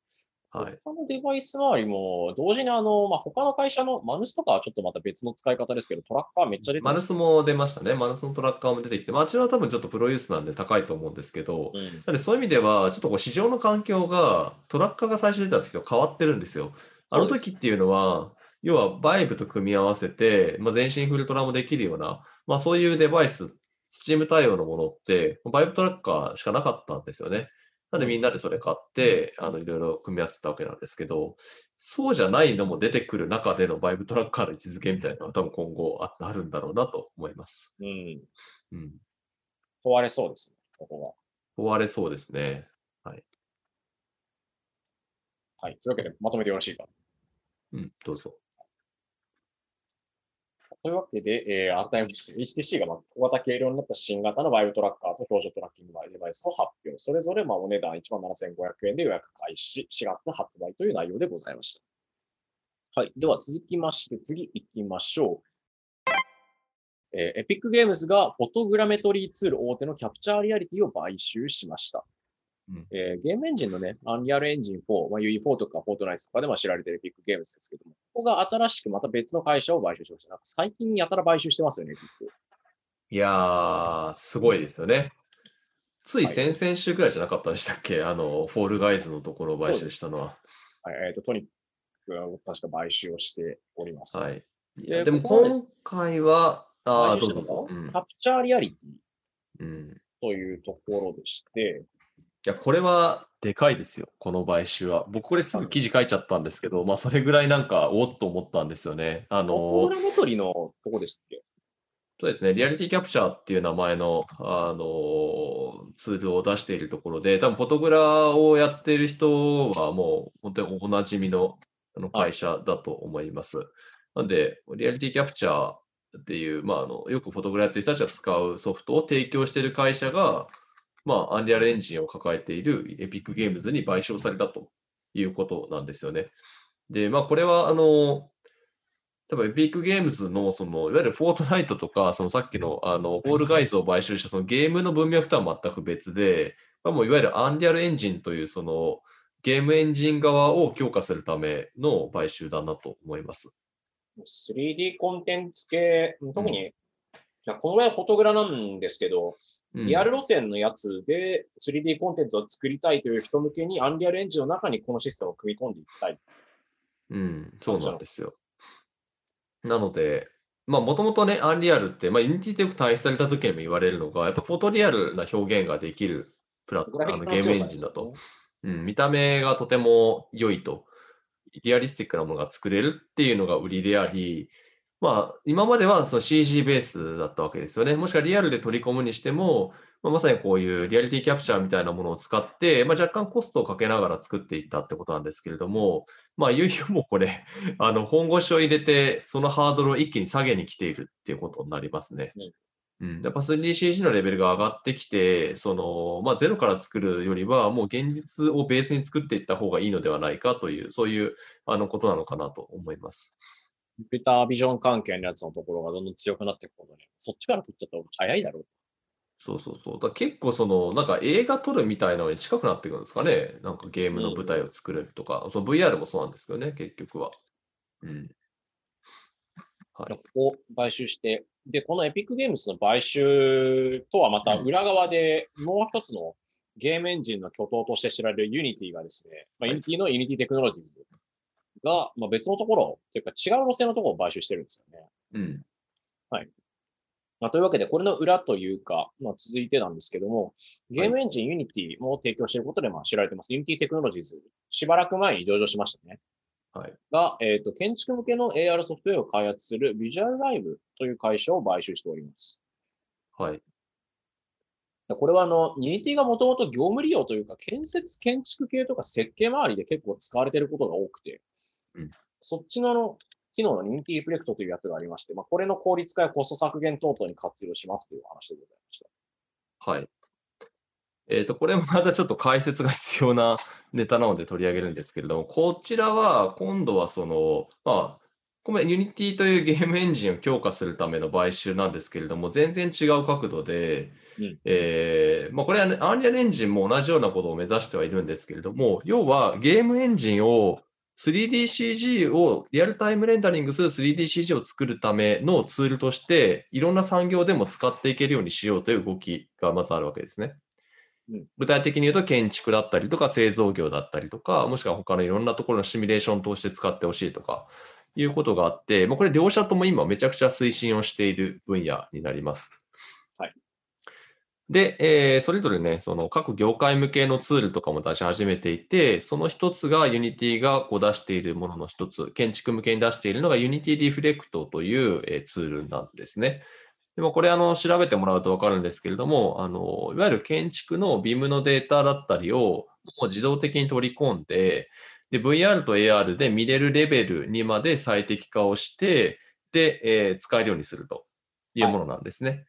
Speaker 2: はい。
Speaker 1: 他のデバイス周りも、同時にあの、まあ、他の会社のマヌスとかはちょっとまた別の使い方ですけど、トラッカーめっちゃ出て。
Speaker 2: マヌスも出ましたね。マヌスのトラッカーも出てきて、まあ、あちらは多分ちょっとプロユースなんで高いと思うんですけど、
Speaker 1: うん。
Speaker 2: なそういう意味では、ちょっとこう市場の環境がトラッカーが最初出た時と変わってるんですよ。あの時っていうのは、要はバイブと組み合わせて、まあ、全身フルトラもできるような、まあ、そういうデバイス、Steam 対応のものって、バイブトラッカーしかなかったんですよね。なのでみんなでそれ買って、あのいろいろ組み合わせたわけなんですけど、そうじゃないのも出てくる中でのバイブトラッカーの位置づけみたいなのは多分今後ああるんだろうなと思います。
Speaker 1: うん。
Speaker 2: うん。
Speaker 1: 問われそうですね、ここ
Speaker 2: 終われそうですね。
Speaker 1: が。はい。というわけで、まとめてよろしいか。
Speaker 2: うん、どうぞ。
Speaker 1: というわけで、えー改めまして、HTC がまあ小型軽量になった新型のバイブトラッカーと表情トラッキングデバイスを発表。それぞれまあお値段17,500円で予約開始、4月の発売という内容でございました。はい。では続きまして、次行きましょう。えーエピックゲームズがフォトグラメトリーツール大手のキャプチャーリアリティを買収しました。
Speaker 2: うん
Speaker 1: えーゲームエンジンのね、アンリアルエンジン4、まあ、UE4 とかフォートナイトとかでも知られているエピックゲームズですけども、ここが新しくまた別の会社を買収しました。なんか最近やたら買収してますよね、エピック。
Speaker 2: いやー、すごいですよね。つい
Speaker 1: はい
Speaker 2: 先々週くらいじゃなかったでしたっけ、あの、フォールガイズのところを買収したのは。
Speaker 1: はい、えっ、と、トニックが確か買収をしております。
Speaker 2: はい。い
Speaker 1: で
Speaker 2: やでも今回は、ああ、どうぞ
Speaker 1: キャプチャーリアリティ
Speaker 2: うん。
Speaker 1: というところでして、
Speaker 2: いや、これはでかいですよ、この買収は。僕、これすぐ記事書いちゃったんですけど、まあ、それぐらいなんか、おっと思ったんですよね。あ
Speaker 1: フォ
Speaker 2: の
Speaker 1: トグラメトリのとこですっけ？
Speaker 2: そうですね、リアリティキャプチャーっていう名前の、あのツールを出しているところで、多分フォトグラをやっている人はもう本当におなじみのあの
Speaker 1: はい
Speaker 2: 会社だと思います。なんで、リアリティキャプチャーっていう、まあ、あのよくフォトグラやってる人たちが使うソフトを提供している会社が、まあ、アンリアルエンジンを抱えているエピックゲームズに買収されたということなんですよね。で、まあ、これは、あの、多分エピックゲームズの、その、いわゆるフォートナイトとか、そのさっきの、あの、フォールガイズを買収したそのゲームの文脈とは全く別で、まあ、もういわゆるアンリアルエンジンという、その、ゲームエンジン側を強化するための買収だなと思います。
Speaker 1: 3D コンテンツ系、特に、いやこのぐらいフォトグラなんですけど、
Speaker 2: うん
Speaker 1: リアル路線のやつで 3D コンテンツを作りたいという人向けに、 Unreal Engine の中にこのシステムを組み込んでいきたい。
Speaker 2: うん、そうなんですよ。なので、まあ、もともとね、 Unreal って、まあ、 Unity でよく対比された時にも言われるのが、やっぱフォトリアルな表現ができるプラッ
Speaker 1: グラフィック
Speaker 2: あのゲームエンジンだと。うん、見た目がとても良いと、リアリスティックなものが作れるっていうのが売りであり、まあ、今まではその CG ベースだったわけですよね。もしくはリアルで取り込むにしても、まあ、まさにこういうリアリティキャプチャーみたいなものを使って、まあ、若干コストをかけながら作っていったってことなんですけれども、まあ、いよいよもうこれ、あの本腰を入れて、そのハードルを一気に下げに来ているっていうことになりますね。うん、やっぱ 3DCG のレベルが上がってきて、そのまあ、ゼロから作るよりは、もう現実をベースに作っていった方がいいのではないかという、そういうあのことなのかなと思います。
Speaker 1: コンピュータービジョン関係のやつのところがどんどん強くなっていくことね。そっちから取っちゃった方が早いだろう。
Speaker 2: そうそうそう。だ結構その、なんか映画撮るみたいなのに近くなってくるんですかね。なんかゲームの舞台を作るとか、その VR もそうなんですけどね、結局は。うん。はい。
Speaker 1: を買収して、で、このエピックゲームズの買収とはまた裏側でもう一つのゲームエンジンの巨頭として知られる Unity がですね、まあ、
Speaker 2: はい
Speaker 1: Unity の Unity テクノロジーズが、まあ、別のところというか違う路線のところを買収してるんですよね。
Speaker 2: うん。
Speaker 1: まあ、というわけで、これの裏というか、まあ、続いてなんですけども、ゲームエンジン Unity も提供していることでまあ知られてます。Unity テクノロジーズ、しばらく前に上場しましたね。
Speaker 2: はい。
Speaker 1: が、えっ、と、建築向けの AR ソフトウェアを開発する Visual Live という会社を買収しております。
Speaker 2: はい。
Speaker 1: これはあの、Unity がもともと業務利用というか、建設建築系とか設計周りで結構使われていることが多くて、
Speaker 2: うん
Speaker 1: そっちのあの、機能の Unity Reflect というやつがありまして、まあ、これの効率化やコスト削減等々に活用しますという話でございました。
Speaker 2: はい。えっ、と、これもまたちょっと解説が必要なネタなので取り上げるんですけれども、こちらは今度はその、まあ、これ Unity というゲームエンジンを強化するための買収なんですけれども、全然違う角度で、
Speaker 1: うん
Speaker 2: えーまあ、これは、ね、アンリアルエンジンも同じようなことを目指してはいるんですけれども、要はゲームエンジンを 3DCG をリアルタイムレンダリングする 3DCG を作るためのツールとして、いろんな産業でも使っていけるようにしようという動きがまずあるわけですね。
Speaker 1: うん
Speaker 2: 具体的に言うと建築だったりとか製造業だったりとか、もしくは他のいろんなところのシミュレーションとして使ってほしいとかいうことがあって、まあ、これ両者とも今めちゃくちゃ推進をしている分野になります。で、えーそれぞれね、その各業界向けのツールとかも出し始めていて、その一つが Unity がこう出しているものの一つ、建築向けに出しているのが Unity Reflect という、えーツールなんですね。でもこれあの調べてもらうと分かるんですけれども、あのいわゆる建築の BIM のデータだったりをもう自動的に取り込んで、で VR と AR で見れるレベルにまで最適化をして、で、えー使えるようにするというものなんですね。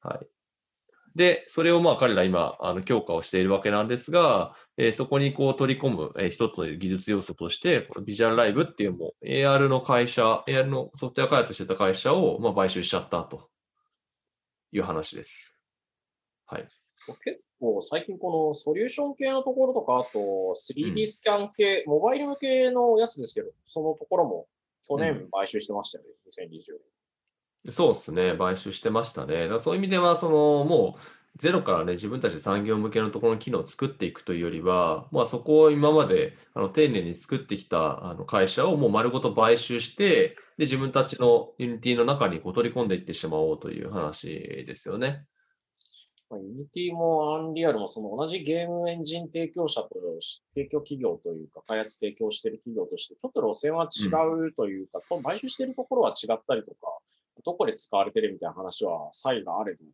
Speaker 2: はい。で、それをまあ彼ら今、あの強化をしているわけなんですが、えーそこにこう取り込む、えー一つの技術要素として、このビジュアルライブっていうもう AR の会社、AR のソフトウェア開発してた会社をまあ買収しちゃったという話です。はい。
Speaker 1: 結構最近このソリューション系のところとか、あと 3D スキャン系、モバイル向けのやつですけど、そのところも去年買収してましたよね、2020年。
Speaker 2: そうですね、買収してましたね。だからそういう意味では、そのもうゼロからね、自分たちで産業向けのところの機能を作っていくというよりは、まあ、そこを今まであの丁寧に作ってきたあの会社をもう丸ごと買収して、で自分たちの Unity の中にこう取り込んでいってしまおうという話ですよね。
Speaker 1: まあ、Unity も Unreal もその同じゲームエンジン提供者と、提供企業というか、開発提供している企業として、ちょっと路線は違うというか、と買収しているところは違ったりとか、どこで使われてるみたいな話は、差異があれど。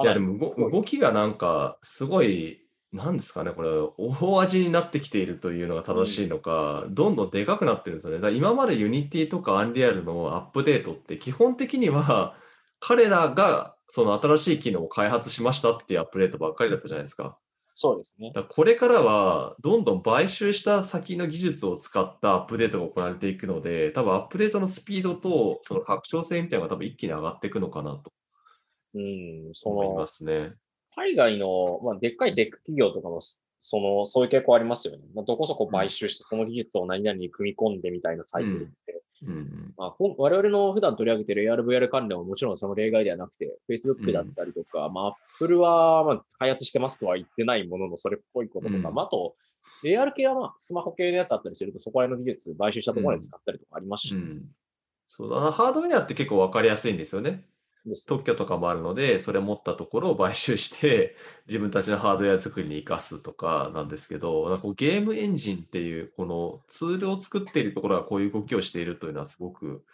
Speaker 2: いや、でも動動きがなんか、すごい、なんですかね、これ、大味になってきているというのが正しいのか、どんどんでかくなってるんですよね。だから今まで Unity とか Unreal のアップデートって、基本的には、彼らがその新しい機能を開発しましたっていうアップデートばっかりだったじゃないですか。
Speaker 1: そうですね。
Speaker 2: だこれからは、どんどん買収した先の技術を使ったアップデートが行われていくので、多分アップデートのスピードと、その拡張性みたいなのが多分一気に上がっていくのかなと
Speaker 1: うん、そ
Speaker 2: 思い
Speaker 1: の
Speaker 2: ま、すね。
Speaker 1: 海外の、まあ、でっかいテック企業とかも、その、そういう傾向ありますよね。まあ、どこそこ買収して、その技術を何々に組み込んでみたいなサイクルって、
Speaker 2: うん
Speaker 1: まあ、ほん我々の普段取り上げている AR、VR 関連はもちろんその例外ではなくて、Facebook だったりとか、まあ、Apple は、まあ、開発してますとは言ってないものの、それっぽいこととか、
Speaker 2: うん。
Speaker 1: まあ、あと、AR 系はまあ、スマホ系のやつだったりすると、そこら辺の技術、買収したところで使ったりとかありますし、
Speaker 2: うん、そうだな、ハードウェアって結構分かりやすいんですよね。特許とかもあるので、それ持ったところを買収して、自分たちのハードウェア作りに生かすとかなんですけど、なんかこうゲームエンジンっていう、このツールを作っているところがこういう動きをしているというのはすごく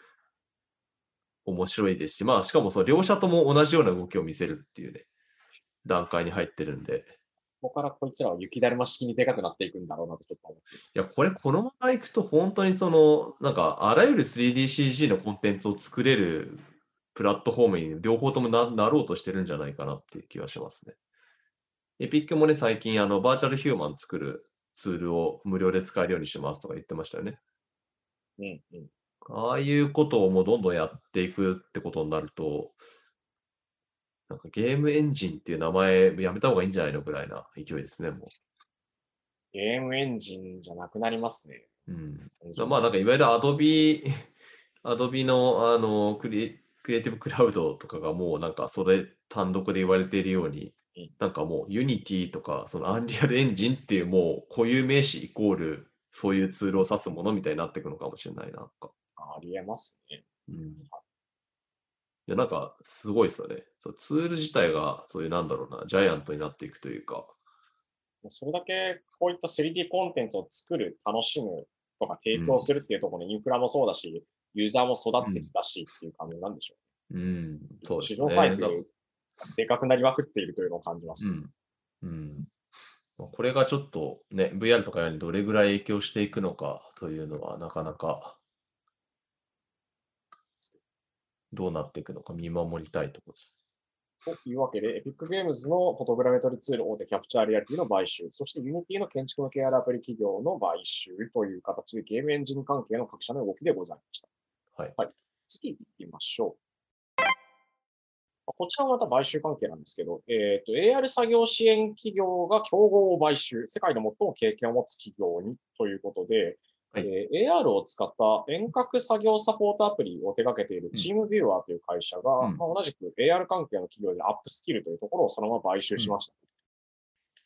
Speaker 2: 面白いですし、まあ、しかもその両者とも同じような動きを見せるっていうね、段階に入ってるんで。
Speaker 1: ここからこいつらは雪だるま式にでかくなっていくんだろうなとちょっと思ってい
Speaker 2: いや、これこのままいくと本当にその、なんかあらゆる 3DCG のコンテンツを作れるプラットフォームに両方ともななろうとしてるんじゃないかなっていう気がしますね。エピックもね、最近あのバーチャルヒューマン作るツールを無料で使えるようにしますとか言ってましたよね。
Speaker 1: うんうん。
Speaker 2: ああいうことをもうどんどんやっていくってことになると、なんかゲームエンジンっていう名前やめた方がいいんじゃないのぐらいな勢いですね、も
Speaker 1: ゲームエンジンじゃなくなりますね。
Speaker 2: う。うん。まあなんかいわゆる Adobe、Adobe のあのクリエクリエイティブクラウドとかがもうなんかそれ単独で言われているように
Speaker 1: うん、
Speaker 2: なんかもう Unity とかその Unreal Engine っていうもう固有名詞イコールそういうツールを指すものみたいになっていくのかもしれないな。なんか
Speaker 1: ありえますね。
Speaker 2: うん、いやなんかすごいですよねそう。ツール自体がそういうなんだろうな、ジャイアントになっていくというか。
Speaker 1: それだけこういった 3D コンテンツを作る、楽しむとか提供するっていうところにインフラもそうだし、ユーザーも育ってきたしっていう感じなんでしょ
Speaker 2: うん、
Speaker 1: う。
Speaker 2: そうです
Speaker 1: 市場サイズでかくなりまくっているというのを感じます。
Speaker 2: うんうんまあこれがちょっとね、VR とかにどれぐらい影響していくのかというのはなかなかどうなっていくのか見守りたいところです。
Speaker 1: というわけで、エピックゲームズのフォトグラメトリツール大手キャプチャーリアリティの買収、そして Unity の建築の KR アプリ企業の買収という形でゲームエンジン関係の各社の動きでございました。
Speaker 2: はい。
Speaker 1: はい、次行きましょう。こちらもまた買収関係なんですけど、えっ、と、AR 作業支援企業が競合を買収、世界で最も経験を持つ企業にということで、
Speaker 2: はい
Speaker 1: えー AR を使った遠隔作業サポートアプリを手掛けている
Speaker 2: うん
Speaker 1: チームビューアーという会社が、
Speaker 2: うん
Speaker 1: まあ、同じく AR 関係の企業でアップスキルというところをそのまま買収しました。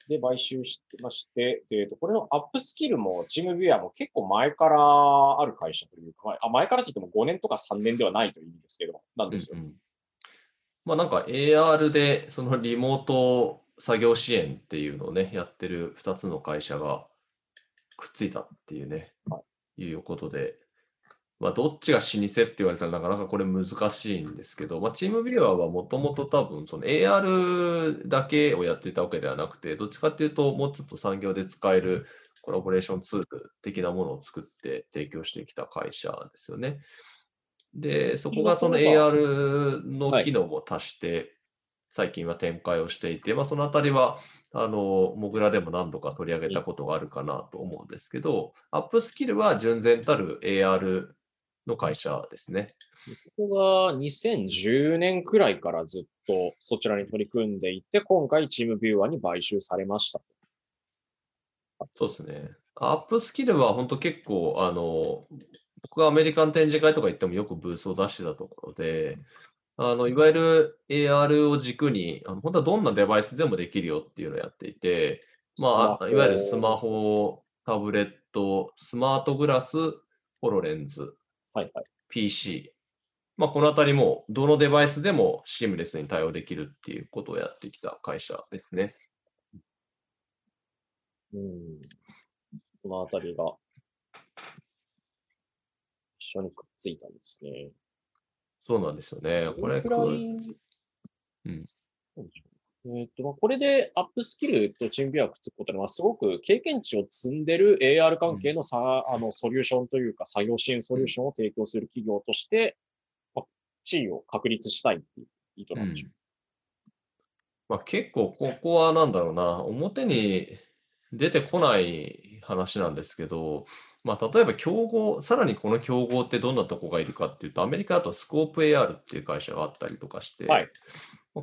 Speaker 1: で、買収してまして、でえーとこれのアップスキルもチームビューアーも結構前からある会社というか、まああ前からって言っても5年とか3年ではないという意味ですけど、なんですよ。
Speaker 2: うんうん。まあなんか AR でそのリモート作業支援っていうのをね、やってる2つの会社がくっついたっていうね、、
Speaker 1: はい
Speaker 2: うことで、まあどっちが老舗って言われたらなかなかこれ難しいんですけど、まあチームビューアーはもともと多分その AR だけをやっていたわけではなくて、どっちかっていうともうちょっと産業で使えるコラボレーションツール的なものを作って提供してきた会社ですよね。で、そこがその AR の機能も足して、最近は展開をしていて、まあ、そのあたりは、あの、モグラでも何度か取り上げたことがあるかなと思うんですけど、アップスキルは純然たる AR の会社ですね。
Speaker 1: ここが2010年くらいからずっとそちらに取り組んでいて、今回チームビューアーに買収されました。
Speaker 2: そうですね。アップスキルは本当結構、あの、僕がアメリカン展示会とか行ってもよくブースを出してたところで、あの、いわゆる AR を軸に、あの本当はどんなデバイスでもできるよっていうのをやっていて、まあ、いわゆるスマホ、タブレット、スマートグラス、ホロレンズ、
Speaker 1: はいはい。
Speaker 2: PC。まあ、このあたりも、どのデバイスでもシームレスに対応できるっていうことをやってきた会社ですね。
Speaker 1: うん。このあたりが一緒にくっついたんですね。
Speaker 2: そうなんですよね。これ、うん
Speaker 1: えっとまあ、これでアップスキルとチームビューアーくっつくことは、すごく経験値を積んでる AR 関係のさ、あのソリューションというか、作業支援ソリューションを提供する企業として、まあ地位を確立したいっていう意図なんでしょう。
Speaker 2: まあ、結構ここはなんだろうな、表に出てこない話なんですけど、まあ、例えば競合、さらにこの競合ってどんなとこがいるかっていうと、アメリカだとスコープ AR っていう会社があったりとかして、
Speaker 1: はい。
Speaker 2: まあ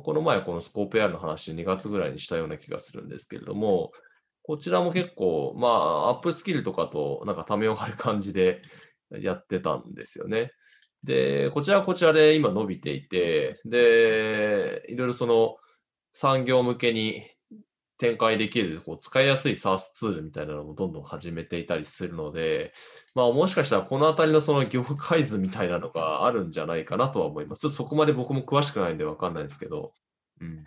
Speaker 2: この前このスコープ AR の話2月ぐらいにしたような気がするんですけれども、こちらも結構、まあ、アップスキルとかとなんかためを張る感じでやってたんですよね。で、こちらはこちらで今伸びていて、で、いろいろその産業向けに展開できるこう使いやすい SaaS ツールみたいなのもどんどん始めていたりするので、まあもしかしたらこのあたりのその業界図みたいなのがあるんじゃないかなとは思います。そこまで僕も詳しくないんでわかんないですけど。うん。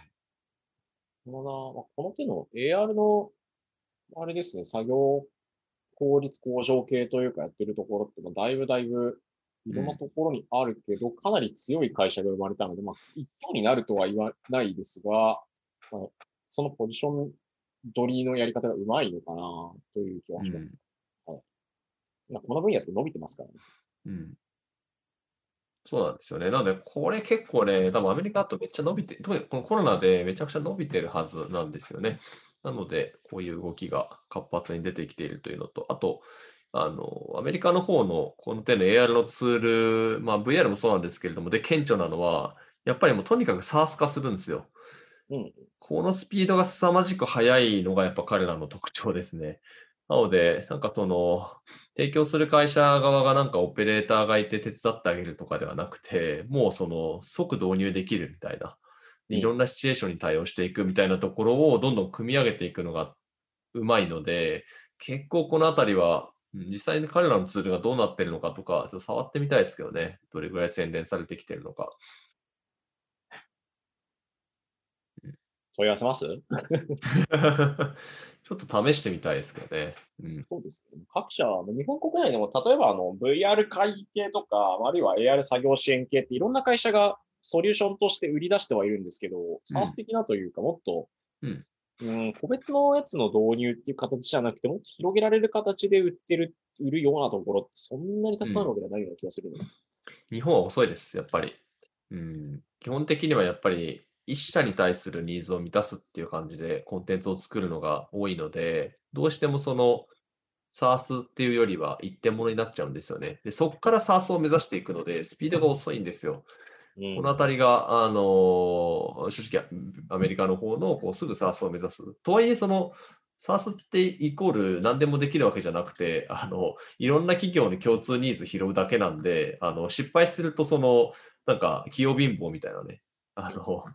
Speaker 1: この手の AR の、あれですね、作業効率向上系というかやってるところって、まあだいぶだいぶいろんなところにあるけど、かなり強い会社が生まれたので、まあ、一挙になるとは言わないですが、まあ、そのポジション取りのやり方がうまいのかなという気はします。はいまあ、この分野って伸びてますからね。
Speaker 2: うん。そうなんですよね。なので、これ結構ね、多分アメリカだとめっちゃ伸びて、特にこのコロナでめちゃくちゃ伸びてるはずなんですよね。なので、こういう動きが活発に出てきているというのと、あと、あの、アメリカの方のこの手の AR のツール、まあ VR もそうなんですけれども、で、顕著なのは、やっぱりもうとにかく SaaS 化するんですよ。
Speaker 1: うん。
Speaker 2: このスピードが凄まじく速いのがやっぱ彼らの特徴ですね。なので、なんかその、提供する会社側がなんかオペレーターがいて手伝ってあげるとかではなくて、もうその即導入できるみたいな、
Speaker 1: うん
Speaker 2: いろんなシチュエーションに対応していくみたいなところをどんどん組み上げていくのがうまいので、結構このあたりは、うん実際に彼らのツールがどうなってるのかとか、ちょっと触ってみたいですけどね。どれぐらい洗練されてきてるのか。
Speaker 1: 問い合わせます？
Speaker 2: ちょっと試してみたいですけどね。うん。
Speaker 1: そうですね。各社、日本国内でも、例えばあの VR 会議系とか、あるいは AR 作業支援系っていろんな会社がソリューションとして売り出してはいるんですけど、サース的なというか、もっと、
Speaker 2: うん
Speaker 1: うん個別のやつの導入っていう形じゃなくて、もっと広げられる形で売ってる、売るようなところってそんなにたくさんあるわけではないような気がするので、
Speaker 2: 日本は遅いです、やっぱり。うん、基本的にはやっぱり一社に対するニーズを満たすっていう感じでコンテンツを作るのが多いので、どうしてもその SARS っていうよりは一点物になっちゃうんですよね。で、そこから SARS を目指していくので、スピードが遅いんですよ。
Speaker 1: うん
Speaker 2: このあたりが、あのー正直、アメリカの方のこうすぐ SARS を目指す。とはいえ、その SARS ってイコール何でもできるわけじゃなくて、あのいろんな企業の共通ニーズ拾うだけなんで、あの失敗すると、そのなんか器用貧乏みたいなね、あの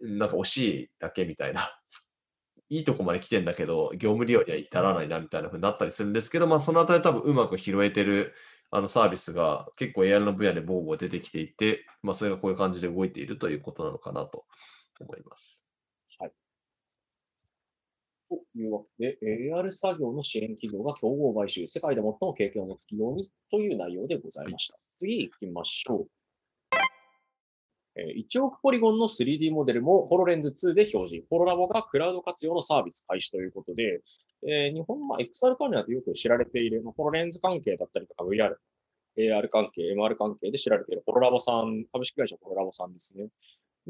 Speaker 2: なんか惜しいだけみたいな、いいとこまで来てんだけど、業務利用には至らないなみたいな風になったりするんですけど、まあ、そのあたり多分うまく拾えてるあのサービスが結構 AR の分野でボーボー出てきていて、まあ、それがこういう感じで動いているということなのかなと思います。
Speaker 1: というわけで、AR 作業の支援企業が競合買収、世界で最も経験を持つ企業にという内容でございました。次行きましょう。えー1億ポリゴンの 3D モデルも HoloLens 2で表示。ホロラボがクラウド活用のサービス開始ということで、えー日本、まあ、XR 関連だとよく知られている、まあ、ホロレンズ関係だったりとか VR、AR 関係、MR 関係で知られているホロラボさん、株式会社ホロラボさんですね。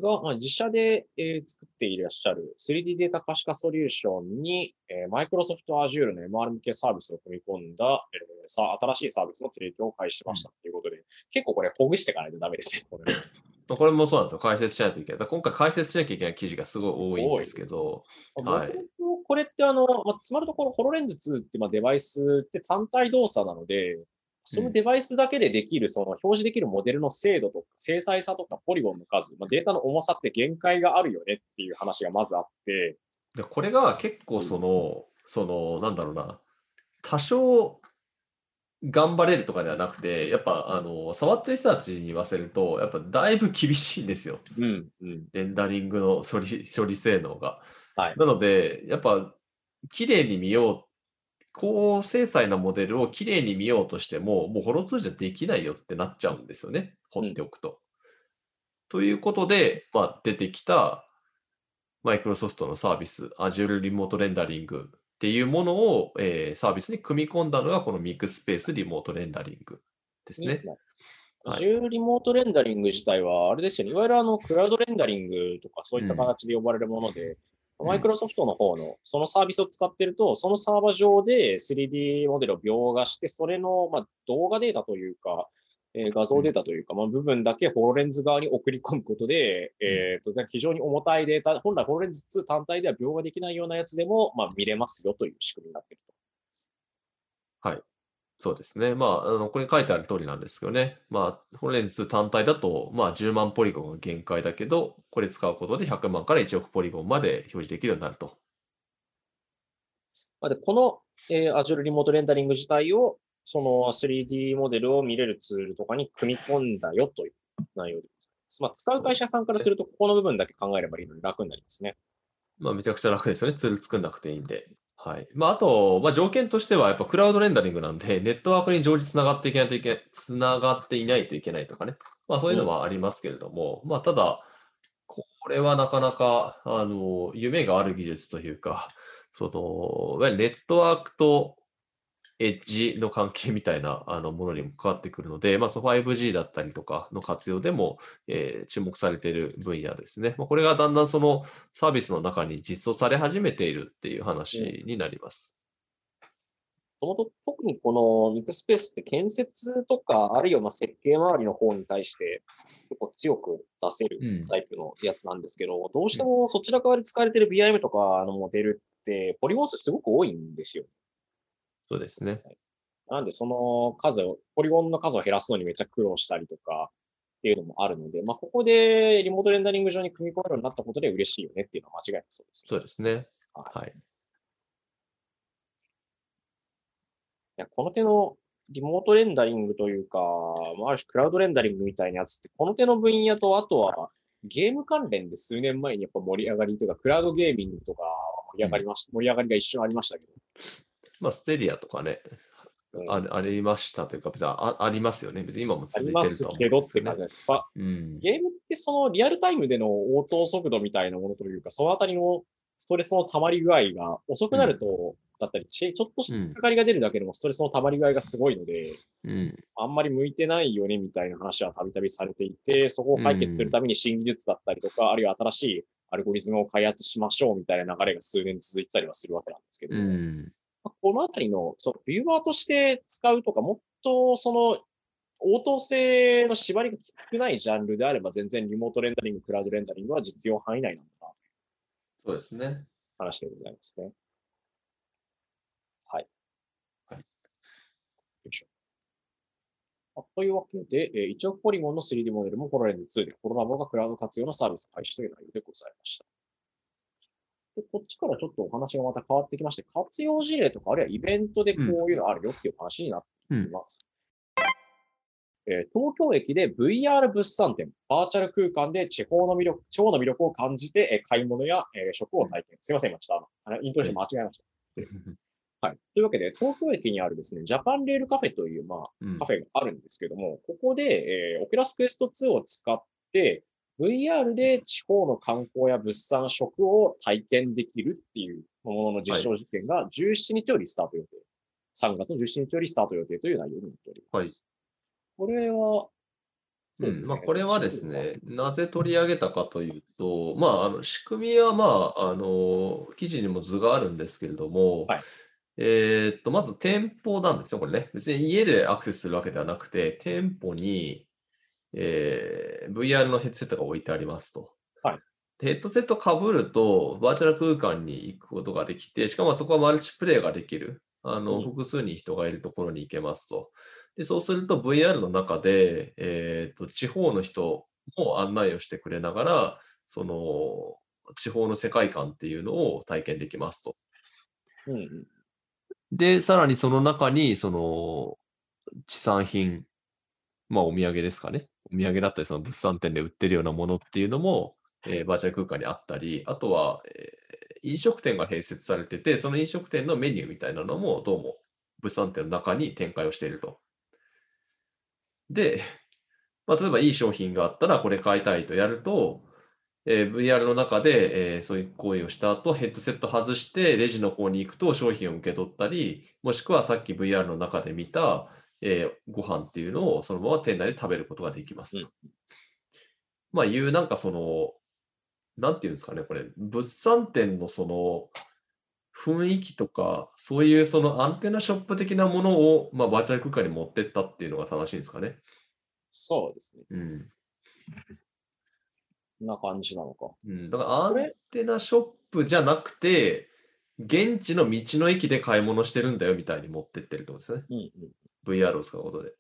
Speaker 1: が、まあ、自社で、えー作っていらっしゃる 3D データ可視化ソリューションに、えー、Microsoft Azure の MR 向けサービスを組み込んだ、えーさ新しいサービスの提供を開始しましたということで、結構これほぐしていかないとダメですよ。これ
Speaker 2: まあこれもそうなんですよ。解説しないといけない。今回解説しなきゃいけない記事がすごい多いんですけど、はい。
Speaker 1: これってあの、まあ、つまるところ、ホロレンズ2ってまあデバイスって単体動作なので、そのデバイスだけでできる、その表示できるモデルの精度とか、精細さとか、ポリゴンの数、まあ、データの重さって限界があるよねっていう話がまずあって、
Speaker 2: でこれが結構その、その、なんだろうな、多少頑張れるとかではなくて、やっぱあの触ってる人たちに言わせると、やっぱだいぶ厳しいんですよ。
Speaker 1: うん、うん。
Speaker 2: レンダリングの処理処理性能が。
Speaker 1: はい
Speaker 2: なので、やっぱ綺麗に見よう、高精細なモデルを綺麗に見ようとしても、もうホロ2じゃできないよってなっちゃうんですよね、放っておくと。ということで、まあ、出てきたマイクロソフトのサービス、Azure リモートレンダリングっていうものを、えーサービスに組み込んだのが、このミックスペースリモートレンダリングですね。はい。
Speaker 1: リモートレンダリング自体は、あれですよね、いわゆるあのクラウドレンダリングとかそういった形で呼ばれるもので、
Speaker 2: うん。
Speaker 1: マイクロソフトの方のそのサービスを使ってると、そのサーバー上で 3D モデルを描画して、それの、まあ、動画データというか、えー画像データというか、まあ、部分だけホロレンズ側に送り込むことで、えーと非常に重たいデータ、本来ホロレンズ2単体では描画できないようなやつでも、まあ、見れますよという仕組みになっていると。
Speaker 2: そうですね。まあ、あのこれに書いてある通りなんですけどね。まあ、ホロレンズ単体だと、まあ、10万ポリゴンが限界だけど、これ使うことで100万から1億ポリゴンまで表示できるようになると。
Speaker 1: まあで、この、えー Azure リモートレンダリング自体を、その 3D モデルを見れるツールとかに組み込んだよという内容です。まあ、使う会社さんからすると、ここの部分だけ考えればいいので楽になりますね。
Speaker 2: まあ、めちゃくちゃ楽ですよね。ツール作んなくていいんで。はい。まあ、あと、まあ、条件としては、やっぱクラウドレンダリングなんで、ネットワークに常時つながっていけないといけない、つながっていないといけないとかね。まあ、そういうのはありますけれども、まあ、ただ、これはなかなか、あの、夢がある技術というか、その、ネットワークとエッジの関係みたいなあのものにも関わってくるので、まあ、その 5G だったりとかの活用でも、えー注目されている分野ですね。まあ、これがだんだんそのサービスの中に実装され始めているっていう話になります。
Speaker 1: もともと特にこのミックスペースって建設とか、あるいはまあ設計周りの方に対して結構強く出せる
Speaker 2: うん
Speaker 1: タイプのやつなんですけど、どうしてもそちら側で使われている BIM とかのモデルって、ポリゴン数すごく多いんですよ。
Speaker 2: そうですね。
Speaker 1: なんで、その数を、ポリゴンの数を減らすのにめっちゃ苦労したりとかっていうのもあるので、まあ、ここでリモートレンダリング上に組み込めるようになったことで嬉しいよねっていうのは間違いなそうです、
Speaker 2: そうですね。
Speaker 1: は
Speaker 2: はい。
Speaker 1: いやこの手のリモートレンダリングというか、まあある種クラウドレンダリングみたいなやつって、この手の分野と、あとはゲーム関連で数年前にやっぱ盛り上がりというか、クラウドゲーミングとか盛り上がりました、盛り上がりが一瞬ありましたけど、
Speaker 2: まあ、ステディアとかね、
Speaker 1: うん
Speaker 2: あありましたというか、別にあありますよね。別に今も続いてるとは思うんですけどね。
Speaker 1: どって感じです。まあ
Speaker 2: うん。
Speaker 1: ゲームってそのリアルタイムでの応答速度みたいなものというか、そのあたりのストレスの溜まり具合が遅くなると、だったり、ちちょっとしたかかりが出るだけでもストレスの溜まり具合がすごいので、
Speaker 2: うん。
Speaker 1: あんまり向いてないよねみたいな話はたびたびされていて、そこを解決するために新技術だったりとか、あるいは新しいアルゴリズムを開発しましょうみたいな流れが数年続いてたりはするわけなんですけど、
Speaker 2: うん。
Speaker 1: まあこのあたりのそのビューワーとして使うとか、もっとその応答性の縛りがきつくないジャンルであれば、全然リモートレンダリング、クラウドレンダリングは実用範囲内なんだなと
Speaker 2: そうですね。
Speaker 1: 話でございますね。はい。
Speaker 2: はい
Speaker 1: よいしょ。あというわけで、えー1億ポリゴンの 3D モデルもホロレンズ2でコロラボがクラウド活用のサービス開始という内容でございました。でこっちからちょっとお話がまた変わってきまして、活用事例とか、あるいはイベントでこういうのあるよっていう話になっています。えー東京駅で VR 物産展、バーチャル空間で地方の魅力、地方の魅力を感じて、えー買い物や、えー食を体験。すいません、今ちょっとあの、イントネーション間違えました。はい。というわけで、東京駅にあるですね、 Japan Rail Cafe という、まあ、
Speaker 2: うん
Speaker 1: カフェがあるんですけども、ここで、えー、 Oculus Quest 2を使って、VR で地方の観光や物産食を体験できるっていうものの実証実験が17日よりスタート予定。3月の17日よりスタート予定という内容になっております。これは、そうですね
Speaker 2: うんまあ、これはですね、なぜ取り上げたかというと、まあ、あの仕組みは、まあ、あの記事にも図があるんですけれども、
Speaker 1: はい
Speaker 2: えーっとまず店舗なんですよ、これね。別に家でアクセスするわけではなくて、店舗に、えー VR のヘッドセットが置いてありますと。
Speaker 1: はい
Speaker 2: でヘッドセットかぶると、バーチャル空間に行くことができて、しかもそこはマルチプレイができる。あの
Speaker 1: うん
Speaker 2: 複数に人がいるところに行けますと。でそうすると VR の中で、えー、と地方の人も案内をしてくれながら、その地方の世界観っていうのを体験できますと。
Speaker 1: うんうん、
Speaker 2: で、さらにその中に、その地産品、まあお土産ですかね。お土産だったり、その物産展で売ってるようなものっていうのも、えーバーチャル空間にあったり、あとは、えー飲食店が併設されてて、その飲食店のメニューみたいなのも、どうも物産展の中に展開をしていると。で、まあ、例えばいい商品があったら、これ買いたいとやると、えー VR の中で、えーそういう行為をした後、ヘッドセット外して、レジの方に行くと商品を受け取ったり、もしくはさっき VR の中で見た、えーご飯っていうのをそのまま店内で食べることができますと。まあ、いうなんかその、なんていうんですかね、これ、物産展のその雰囲気とか、そういうそのアンテナショップ的なものを、まあ、バーチャル空間に持ってったっていうのが正しいんですかね。
Speaker 1: そうですね。
Speaker 2: うん。
Speaker 1: な感じなのか。
Speaker 2: うん、だからアンテナショップじゃなくて、現地の道の駅で買い物してるんだよみたいに持ってってるってことですね。
Speaker 1: うんうん。
Speaker 2: VR を使うことで。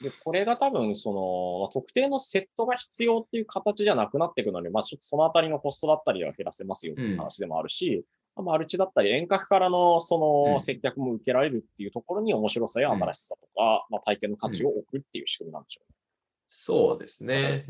Speaker 1: で、これが多分、その、まあ特定のセットが必要っていう形じゃなくなっていくので、まあ、ちょっとそのあたりのコストだったりは減らせますよっていう話でもあるし、まあマルチだったり、遠隔からのそ
Speaker 2: うん
Speaker 1: の接客も受けられるっていうところに面白さや
Speaker 2: うん
Speaker 1: 新しさとか、まあ、体験の価値を置くっていう仕組みなんでしょうね。
Speaker 2: そうですね。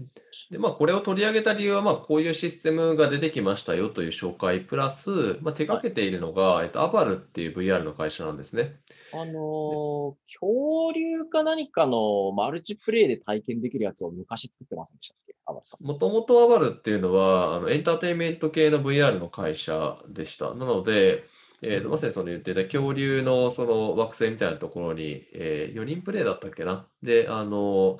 Speaker 2: で、まあ、これを取り上げた理由は、まあ、こういうシステムが出てきましたよという紹介、プラス、まあ、手掛けているのが、えっと、アバルっていう VR の会社なんですね。
Speaker 1: あのー恐竜か何かのマルチプレイで体験できるやつを昔作ってませんでしたっけ？アバルさん。
Speaker 2: もともとアバルっていうのは、あのエンターテインメント系の VR の会社でした。なので、えーとまさにその言っていた恐竜のその惑星みたいなところに、え4人プレイだったっけな？で、あの、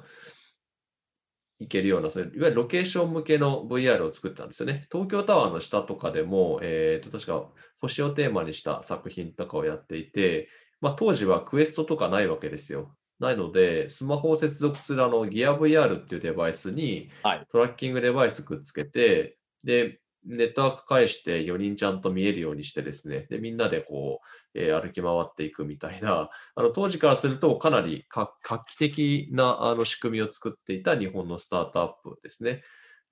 Speaker 2: 行けるような、そういわゆるロケーション向けの VR を作ったんですよね。東京タワーの下とかでも、えーと確か星をテーマにした作品とかをやっていて、まあ、当時はクエストとかないわけですよ。ないので、スマホを接続するあのギア VR っていうデバイスに
Speaker 1: はい
Speaker 2: トラッキングデバイスくっつけて、で、ネットワーク返して4人ちゃんと見えるようにしてですね、で、みんなでこう、えー歩き回っていくみたいな、あの当時からするとかなり画期的なあの仕組みを作っていた日本のスタートアップですね。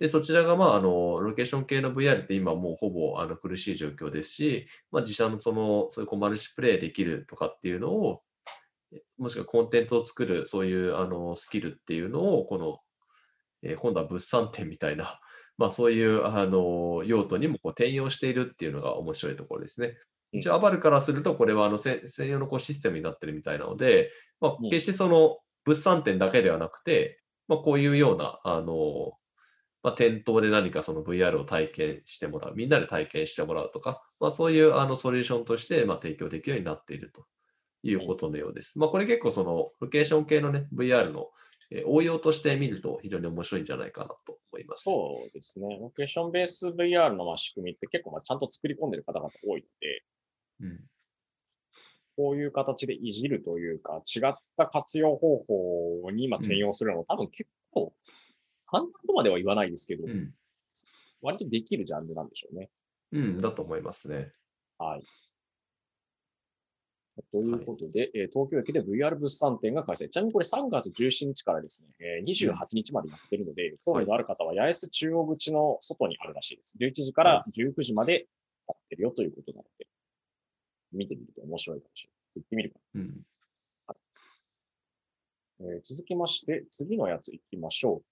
Speaker 2: で、そちらが、まあ、あの、ロケーション系の VR って今もうほぼあの苦しい状況ですし、まあ、自社のその、そういうこうマルチプレイできるとかっていうのを、もしくはコンテンツを作る、そういうあのスキルっていうのを、この、えー今度は物産展みたいな、まあ、そういうあの用途にもこう転用しているっていうのが面白いところですね。
Speaker 1: うん
Speaker 2: 一応、アバルからすると、これはあのせ専用のこうシステムになってるみたいなので、まあ
Speaker 1: うん、
Speaker 2: 決してその物産展だけではなくて、まあ、こういうような、あの、まあ、店頭で何かその VR を体験してもらう、みんなで体験してもらうとか、まあ、そういうあのソリューションとしてまあ提供できるようになっているということのようです。まあ、これ結構そのロケーション系のね、VR のえー応用として見ると非常に面白いんじゃないかなと思います。
Speaker 1: そうですね。ロケーションベース VR のまあ仕組みって結構まあちゃんと作り込んでる方々多いので、
Speaker 2: うん
Speaker 1: こういう形でいじるというか、違った活用方法に今転用するのも、多分結構、簡単とまでは言わないですけど、
Speaker 2: うん
Speaker 1: 割とできるジャンルなんでしょうね。
Speaker 2: うん、だと思いますね。
Speaker 1: はい。ということで、えー東京駅で VR 物産展が開催。ちなみにこれ3月17日からですね、えー28日までやってるので、興味のある方は八重洲中央口の外にあるらしいです。11時から19時までやってるよということなので、見てみると面白いかもしれない。行ってみるか
Speaker 2: うん。
Speaker 1: えー続きまして、次のやつ行きましょう。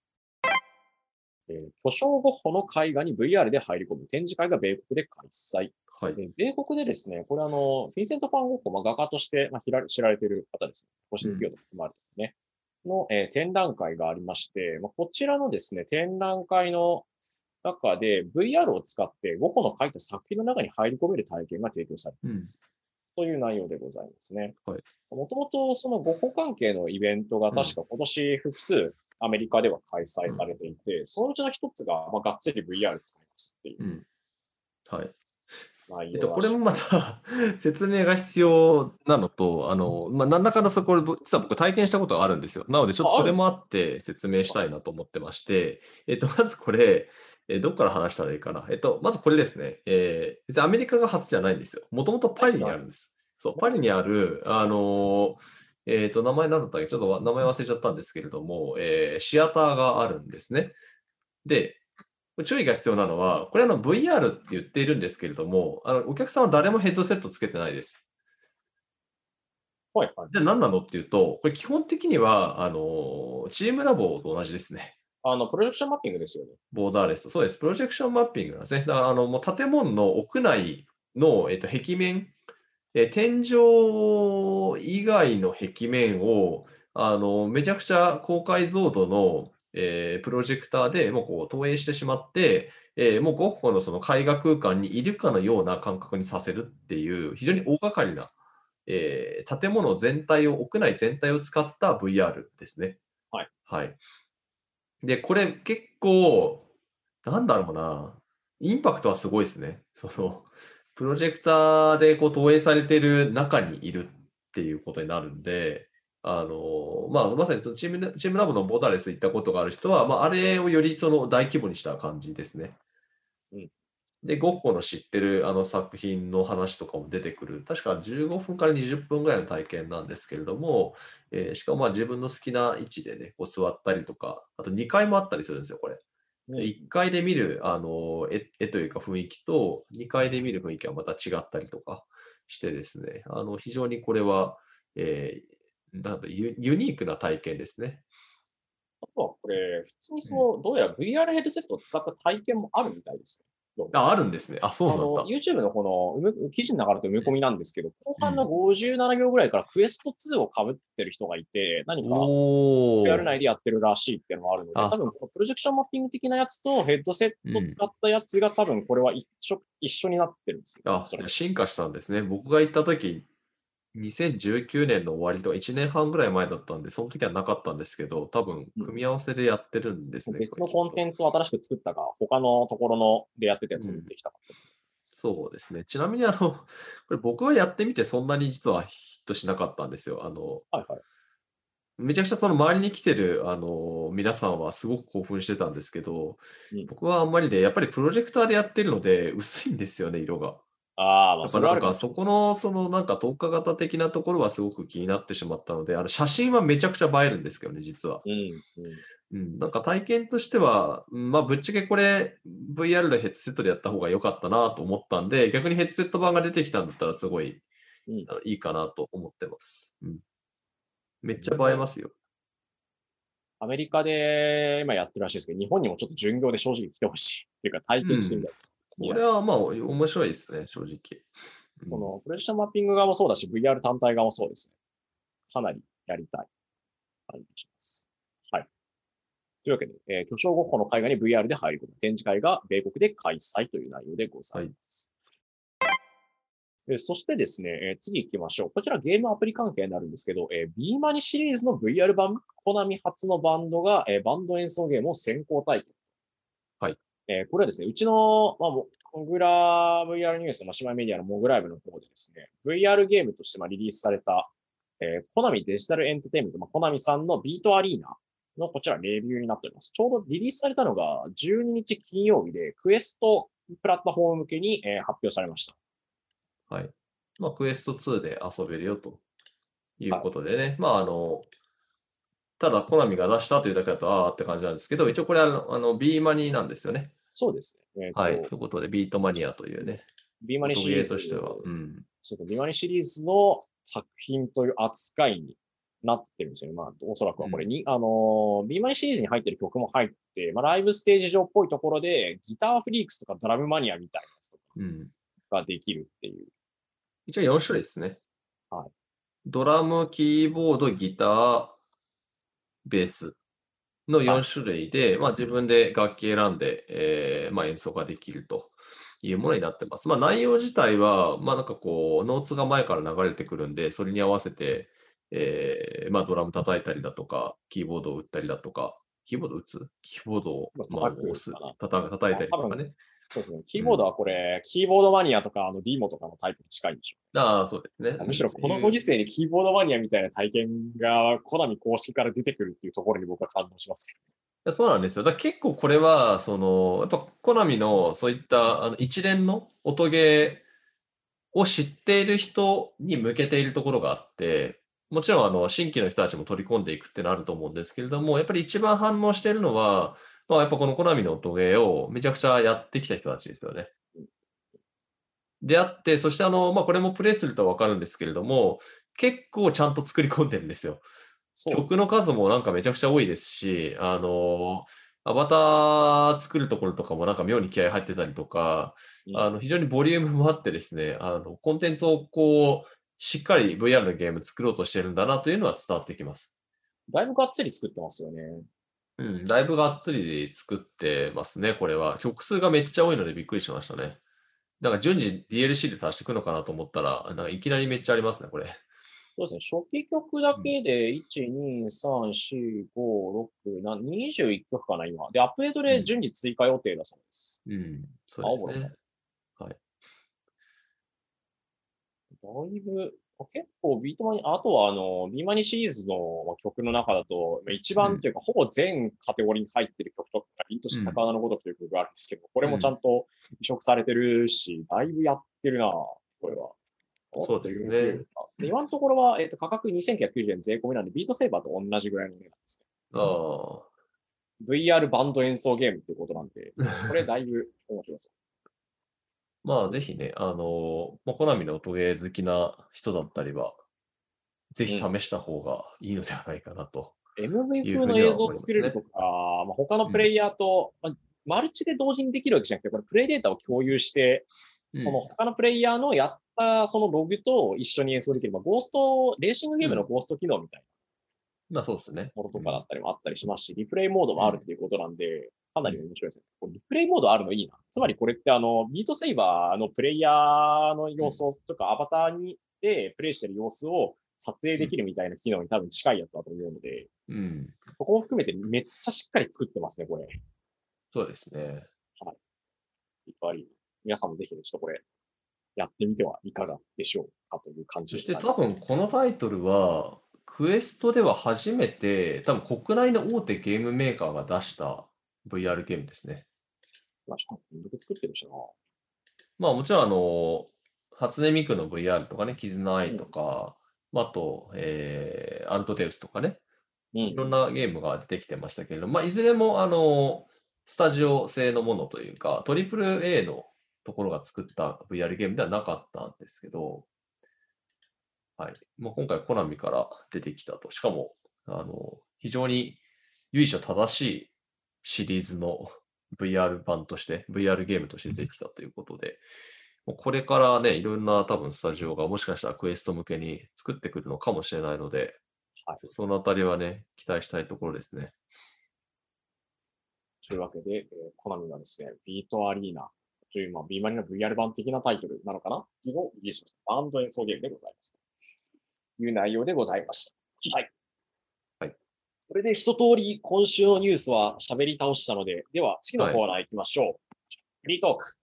Speaker 1: えー巨匠ゴッホの絵画に VR で入り込む展示会が米国で開催。
Speaker 2: はい。
Speaker 1: で米国でですね、これあの、フィンセント・ファン・ゴッホ、まあ、画家として、まあ、知られている方ですね。星月夜と含まれてるね。の、えー展覧会がありまして、まあ、こちらのですね、展覧会の中で VR を使ってゴッホの描いた作品の中に入り込める体験が提供されています。という内容でございますね。
Speaker 2: はい
Speaker 1: もともとそのゴッホ関係のイベントが確か今年複数アメリカでは開催されていて、そのうちの一つが、まあ、がっつり VR 使いますっていう
Speaker 2: うん。はい。えっと、これもまた 説明が必要なのと、あの、まあ、なんだかんだそこ、実は僕体験したことがあるんですよ。なので、ちょっとそれもあって説明したいなと思ってまして、えっと、まずこれ、えどっから話したらいいかな？えっと、まずこれですね。えー別にアメリカが初じゃないんですよ。もともとパリにあるんです。そう、パリにある、あのーえっと、名前何だったっけ？ちょっとわ名前忘れちゃったんですけれども、えーシアターがあるんですね。で、注意が必要なのは、これあの VR って言っているんですけれども、あのお客さんは誰もヘッドセットつけてないです。
Speaker 1: はいはい。
Speaker 2: じゃあ何なのっていうと、これ基本的には、あの、チームラボと同じですね。
Speaker 1: あの、プロジェクションマッピングですよね。
Speaker 2: ボーダーレスと。そうです。プロジェクションマッピングなんですね。だから、あの、もう建物の屋内の、えっと、壁面、えー天井以外の壁面を、あの、めちゃくちゃ高解像度の、えープロジェクターでもうこう投影してしまって、えーもうゴッホのその絵画空間にいるかのような感覚にさせるっていう、非常に大掛かりな、えー建物全体を、屋内全体を使った VR ですね。
Speaker 1: はい。
Speaker 2: はい。で、これ結構、なんだろうな、インパクトはすごいですね。その、プロジェクターでこう投影されている中にいるっていうことになるんで、あの、まあ、まさにそのチームチームラボのボーダーレス行ったことがある人は、まあ、あれをよりその大規模にした感じですね。
Speaker 1: うん
Speaker 2: で、ゴッホの知ってるあの作品の話とかも出てくる、確か15分から20分ぐらいの体験なんですけれども、えーしかもまあ自分の好きな位置でね、こう座ったりとか、あと2階もあったりするんですよ、これ。
Speaker 1: うん
Speaker 2: で1階で見るあの絵絵というか雰囲気と、2階で見る雰囲気はまた違ったりとかしてですね、あの非常にこれは、えーなんだユユニークな体験ですね。
Speaker 1: あとはこれ、普通にその、どうやら VR ヘッドセットを使った体験もあるみたいですね。
Speaker 2: あ、あるんですね。あ、そうなんだ。
Speaker 1: YouTube のこの記事の流れと埋め込みなんですけど、後半の57秒ぐらいからクエスト2を被ってる人がいて、何か
Speaker 2: お
Speaker 1: VR
Speaker 2: ー
Speaker 1: 内でやってるらしいっていうのがあるので、
Speaker 2: あ
Speaker 1: 多分このプロジェクションマッピング的なやつとヘッドセット使ったやつが多分これは一緒一緒になってるんですよ。
Speaker 2: あ
Speaker 1: それ、
Speaker 2: 進化したんですね。僕が行った時、2019年の終わりとか1年半ぐらい前だったんで、その時はなかったんですけど、多分
Speaker 1: うん
Speaker 2: 組み合わせでやってるんですね。
Speaker 1: 別のコンテ
Speaker 2: ツ。
Speaker 1: ンツを新しく作ったか、他のところのでやってたやつを持ってきたかって。
Speaker 2: そうですね。ちなみに、あの、これ僕はやってみてそんなに実はヒットしなかったんですよ。あの、
Speaker 1: はいはい。
Speaker 2: めちゃくちゃその周りに来てるあの皆さんはすごく興奮してたんですけど、
Speaker 1: うん
Speaker 2: 僕はあんまりで、やっぱりプロジェクターでやってるので薄いんですよね、色が。
Speaker 1: ああ、まあ、
Speaker 2: やっぱなん
Speaker 1: それはあるか
Speaker 2: そこのそのなんか特化型的なところはすごく気になってしまったので、あの写真はめちゃくちゃ映えるんですけどね、実は。
Speaker 1: うん、うん。
Speaker 2: うん、なんか体験としては、うんまあぶっちゃけこれ VR でヘッドセットでやった方が良かったなと思ったんで、逆にヘッドセット版が出てきたんだったらすごい、
Speaker 1: うん
Speaker 2: あのいいかなと思ってます。うん、めっちゃ映えますよ。
Speaker 1: アメリカで今やってるらしいですけど、日本にもちょっと巡業で正直来てほしい。っていうか体験してみたい。
Speaker 2: これはまあ面白いですね、正直。うん
Speaker 1: このプロジェクションマッピング側もそうだし、VR 単体側もそうですね。かなりやりたい感じがします。はい。というわけで、えー巨匠ごっこの海外に VR で入り込む展示会が米国で開催という内容でございます。えーそしてですね、えー次行きましょう。こちらゲームアプリ関係になるんですけど、えー、B マニシリーズの VR 版、コナミ初のバンドが、えーバンド演奏ゲームを先行体験。
Speaker 2: はい。
Speaker 1: えーこれはですね、うちの、まあ、モモグラ VR ニュースの姉妹メディアのモグライブの方でですね、VR ゲームとしてまあリリースされた、えーコナミデジタルエンターテインメント、まあ、コナミさんのビートアリーナのこちらレビューになっております。ちょうどリリースされたのが12日金曜日で、クエストプラットフォーム向けに、えー発表されました。
Speaker 2: はい。まあ、クエスト2で遊べるよということでね。まあ、あの、ただ、コナミが出したというだけだと、ああって感じなんですけど、一応これはあの、あの ビーマニなんですよね。
Speaker 1: そうですね。えーと
Speaker 2: はい。ということで、ビートマニアというね、
Speaker 1: ビーマニシリーズ
Speaker 2: ーとしては。うん。
Speaker 1: そうですね。ビーマニシリーズの作品という扱いになってるんですよね。まあ、おそらくはこれに、あのー、ビーマニシリーズに入ってる曲も入って、まあ、ライブステージ上っぽいところで、ギターフリークスとかドラムマニアみたいなやつとか
Speaker 2: うん。
Speaker 1: ができるっていう。
Speaker 2: 一応4種類ですね。
Speaker 1: はい。
Speaker 2: ドラム、キーボード、ギター、ベースの
Speaker 1: はい
Speaker 2: 4種類で、まあ、自分で楽器選んで、えーまあ、演奏ができるというものになってます。まあ、内容自体は、まあ、なんかこう、ノーツが前から流れてくるんで、それに合わせて、えーまあ、ドラム叩いたりだとか、キーボードを打ったりだとか、キーボード打つ？キーボードを、
Speaker 1: まあ
Speaker 2: 押す？叩叩いたりとかね。
Speaker 1: そうですね。キーボードはこれ、キーボードマニアとか、あの、ディーモとかのタイプに近いんでしょ
Speaker 2: ああ、そうですね
Speaker 1: う。。むしろこのご時世にキーボードマニアみたいな体験が、コナミ公式から出てくるっていうところに僕は感動しますけ
Speaker 2: いやそうなんですよ。だ結構これは、その、やっぱコナミのそういったあの一連の音ゲーを知っている人に向けているところがあって、もちろんあの新規の人たちも取り込んでいくってのあると思うんですけれども、やっぱり一番反応しているのは、まあ、やっぱこのコナミの音ゲーをめちゃくちゃやってきた人たちですよね。であって、そしてあの、まあ、これもプレイするとわかるんですけれども、結構ちゃんと作り込んでるんですよ。曲の数もなんかめちゃくちゃ多いですし、あのアバター作るところとかもなんか妙に気合入ってたりとか、
Speaker 1: うん
Speaker 2: あの非常にボリュームもあってですね、あのコンテンツをこう、しっかり VR のゲーム作ろうとしてるんだなというのは伝わってきます。
Speaker 1: だいぶがっつり作ってますよね。
Speaker 2: うん、だいぶがっつり作ってますね、これは。曲数がめっちゃ多いのでびっくりしましたね。だから順次 DLC で足していくのかなと思ったら、なんかいきなりめっちゃありますね、これ。
Speaker 1: そうですね。初期曲だけで、1、2、3、4、5、6、7、21曲かな、今。で、アップデートで順次追加予定だそうです。
Speaker 2: うん、そうですね。はい。
Speaker 1: だいぶ、結構ビートマニ、あとはあの、ビーマニシリーズのまあ曲の中だと、まあ一番というか、ほぼ全カテゴリーに入ってる曲とか、凛として咲く花のごとくという曲があるんですけど、これもちゃんと移植されてるし、だいぶやってるなこれは。
Speaker 2: そうですね
Speaker 1: で今のところは、えっと、価格2990円税込みなんで、 Beat Saber と同じぐらいの値段ですね。
Speaker 2: ああ。
Speaker 1: VR バンド演奏ゲームっていうことなんで、これだいぶ面白いです。
Speaker 2: まあ、ぜひね、あのまあ、コナミの音ゲー好きな人だったりは、ぜひ試した方がいいのではないかなと。
Speaker 1: MV の映像を作れるとか、まあ、他のプレイヤーと、まあ、マルチで同時にできるわけじゃなくて、これプレイデータを共有して、その他のプレイヤーのやったそのログと一緒に演奏できる、まあ、ゴースト、レーシングゲームのゴースト機能みたい
Speaker 2: まあ、そうですね。
Speaker 1: なものとかだったりもあったりしますし、リプレイモードもあるっていうことなんで、かなり面白いですね。これリプレイモードあるのいいな。つまりこれってあの、ビートセイバーのプレイヤーの様子とか、アバターにでプレイしてる様子を撮影できるみたいな機能に多分近いやつだと思うので、
Speaker 2: うん。
Speaker 1: そこも含めてめっちゃしっかり作ってますね、これ。
Speaker 2: そうですね。
Speaker 1: いっぱい。皆さんもぜひね、ちょっとこれ、やってみてはいかがでしょうかという感じ
Speaker 2: そして
Speaker 1: でございます
Speaker 2: 多分このタイトルは、クエストでは初めて、多分国内の大手ゲームメーカーが出した VR ゲームですね。
Speaker 1: まあ、しかも、作ってるしな。
Speaker 2: まあもちろんあの、初音ミクの VR とかね、絆アイとか、まあ、あと、えーアルトテウスとかね、
Speaker 1: うん
Speaker 2: いろんなゲームが出てきてましたけれども、まあ、いずれもあのスタジオ製のものというか、トリプル A のところが作った VR ゲームではなかったんですけど、はい。もう今回コナミから出てきたと。しかも、あの、非常に由緒正しいシリーズの VR 版として、VR ゲームとして出てきたということで、もうこれからね、いろんな多分スタジオがもしかしたらクエスト向けに作ってくるのかもしれないので、
Speaker 1: はい
Speaker 2: そのあたりはね、期待したいところですね。
Speaker 1: というわけで、えー、コナミがですね、ビートアリーナという、まあ、ビーマリの VR 版的なタイトルなのかな？っていうのをリリースしました。バンド演奏ゲームでございます。という内容でございました。はい。
Speaker 2: はい。
Speaker 1: これで一通り今週のニュースは喋り倒したので、では次のコーナー行きましょう。はい、フリートーク。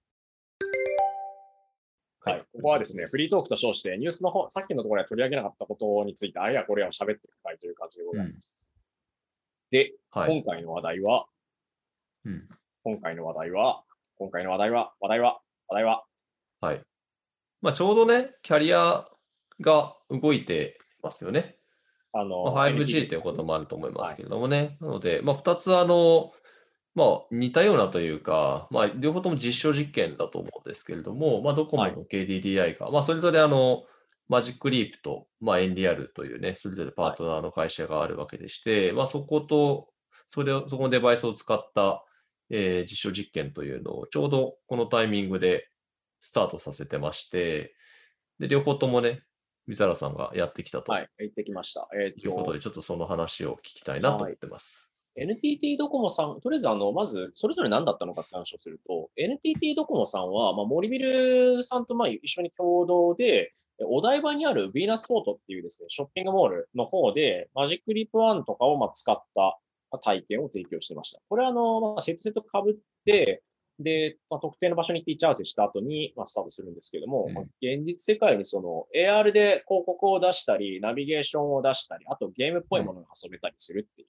Speaker 1: はい。ここはですね、フリートークと称して、ニュースの方、さっきのところで取り上げなかったことについて、あれやこれや喋っていく会という感じでございます。うん、で、はい、今回の話題は、
Speaker 2: うん、
Speaker 1: 今回の話題は、今回の話題は、話題は、話題は？
Speaker 2: はい。まあ、ちょうどね、キャリアが動いてますよね。
Speaker 1: あの、
Speaker 2: まあ、5G ということもあると思いますけれどもね。はい、なので、まあ、2つあの、まあ、似たようなというか、まあ、両方とも実証実験だと思うんですけれども、まあ、ドコモの KDDI が、はい、まあ、それぞれあの、マジックリープと、まあ、エンリアルというね、それぞれパートナーの会社があるわけでして、はい、まあ、そこと、それを、そこのデバイスを使った、えー、実証実験というのをちょうどこのタイミングでスタートさせてまして、で、両方ともね、水原さんがやってきたと。
Speaker 1: はい、行ってきました。
Speaker 2: えー、ということで、ちょっとその話を聞きたいなと思ってます。
Speaker 1: はい、NTT ドコモさん、とりあえずあの、まず、それぞれ何だったのかって話をすると、NTT ドコモさんは、まあ、森ビルさんとまあ一緒に共同で、お台場にあるヴィーナスフォートっていうですね、ショッピングモールの方で、マジックリップ1とかをまあ使った体験を提供してました。これはあの、まあ、セットセットかぶって、で、まあ、特定の場所に行って位置合わせした後に、まあ、スタートするんですけども、うん、まあ、現実世界にその AR で広告を出したり、ナビゲーションを出したり、あとゲームっぽいものが遊べたりするってい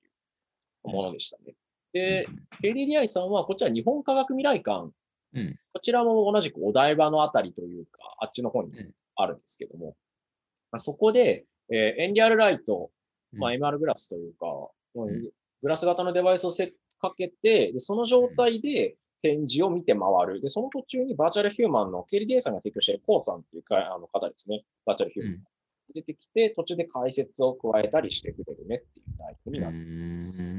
Speaker 1: うものでしたね。で、KDDI さんは、こちら日本科学未来館、
Speaker 2: うん、
Speaker 1: こちらも同じくお台場のあたりというか、あっちの方にあるんですけども、まあ、そこで、えー、エンリアルライト、まあ、MR グラスというか、うん、グラス型のデバイスをセかけて、でその状態で展示を見て回る。で、その途中にバーチャルヒューマンのケリディエさんが提供しているコーさんっていうかあの方ですね。バーチャルヒューマン。うん、出てきて、途中で解説を加えたりしてくれるねっていうタイプになっています。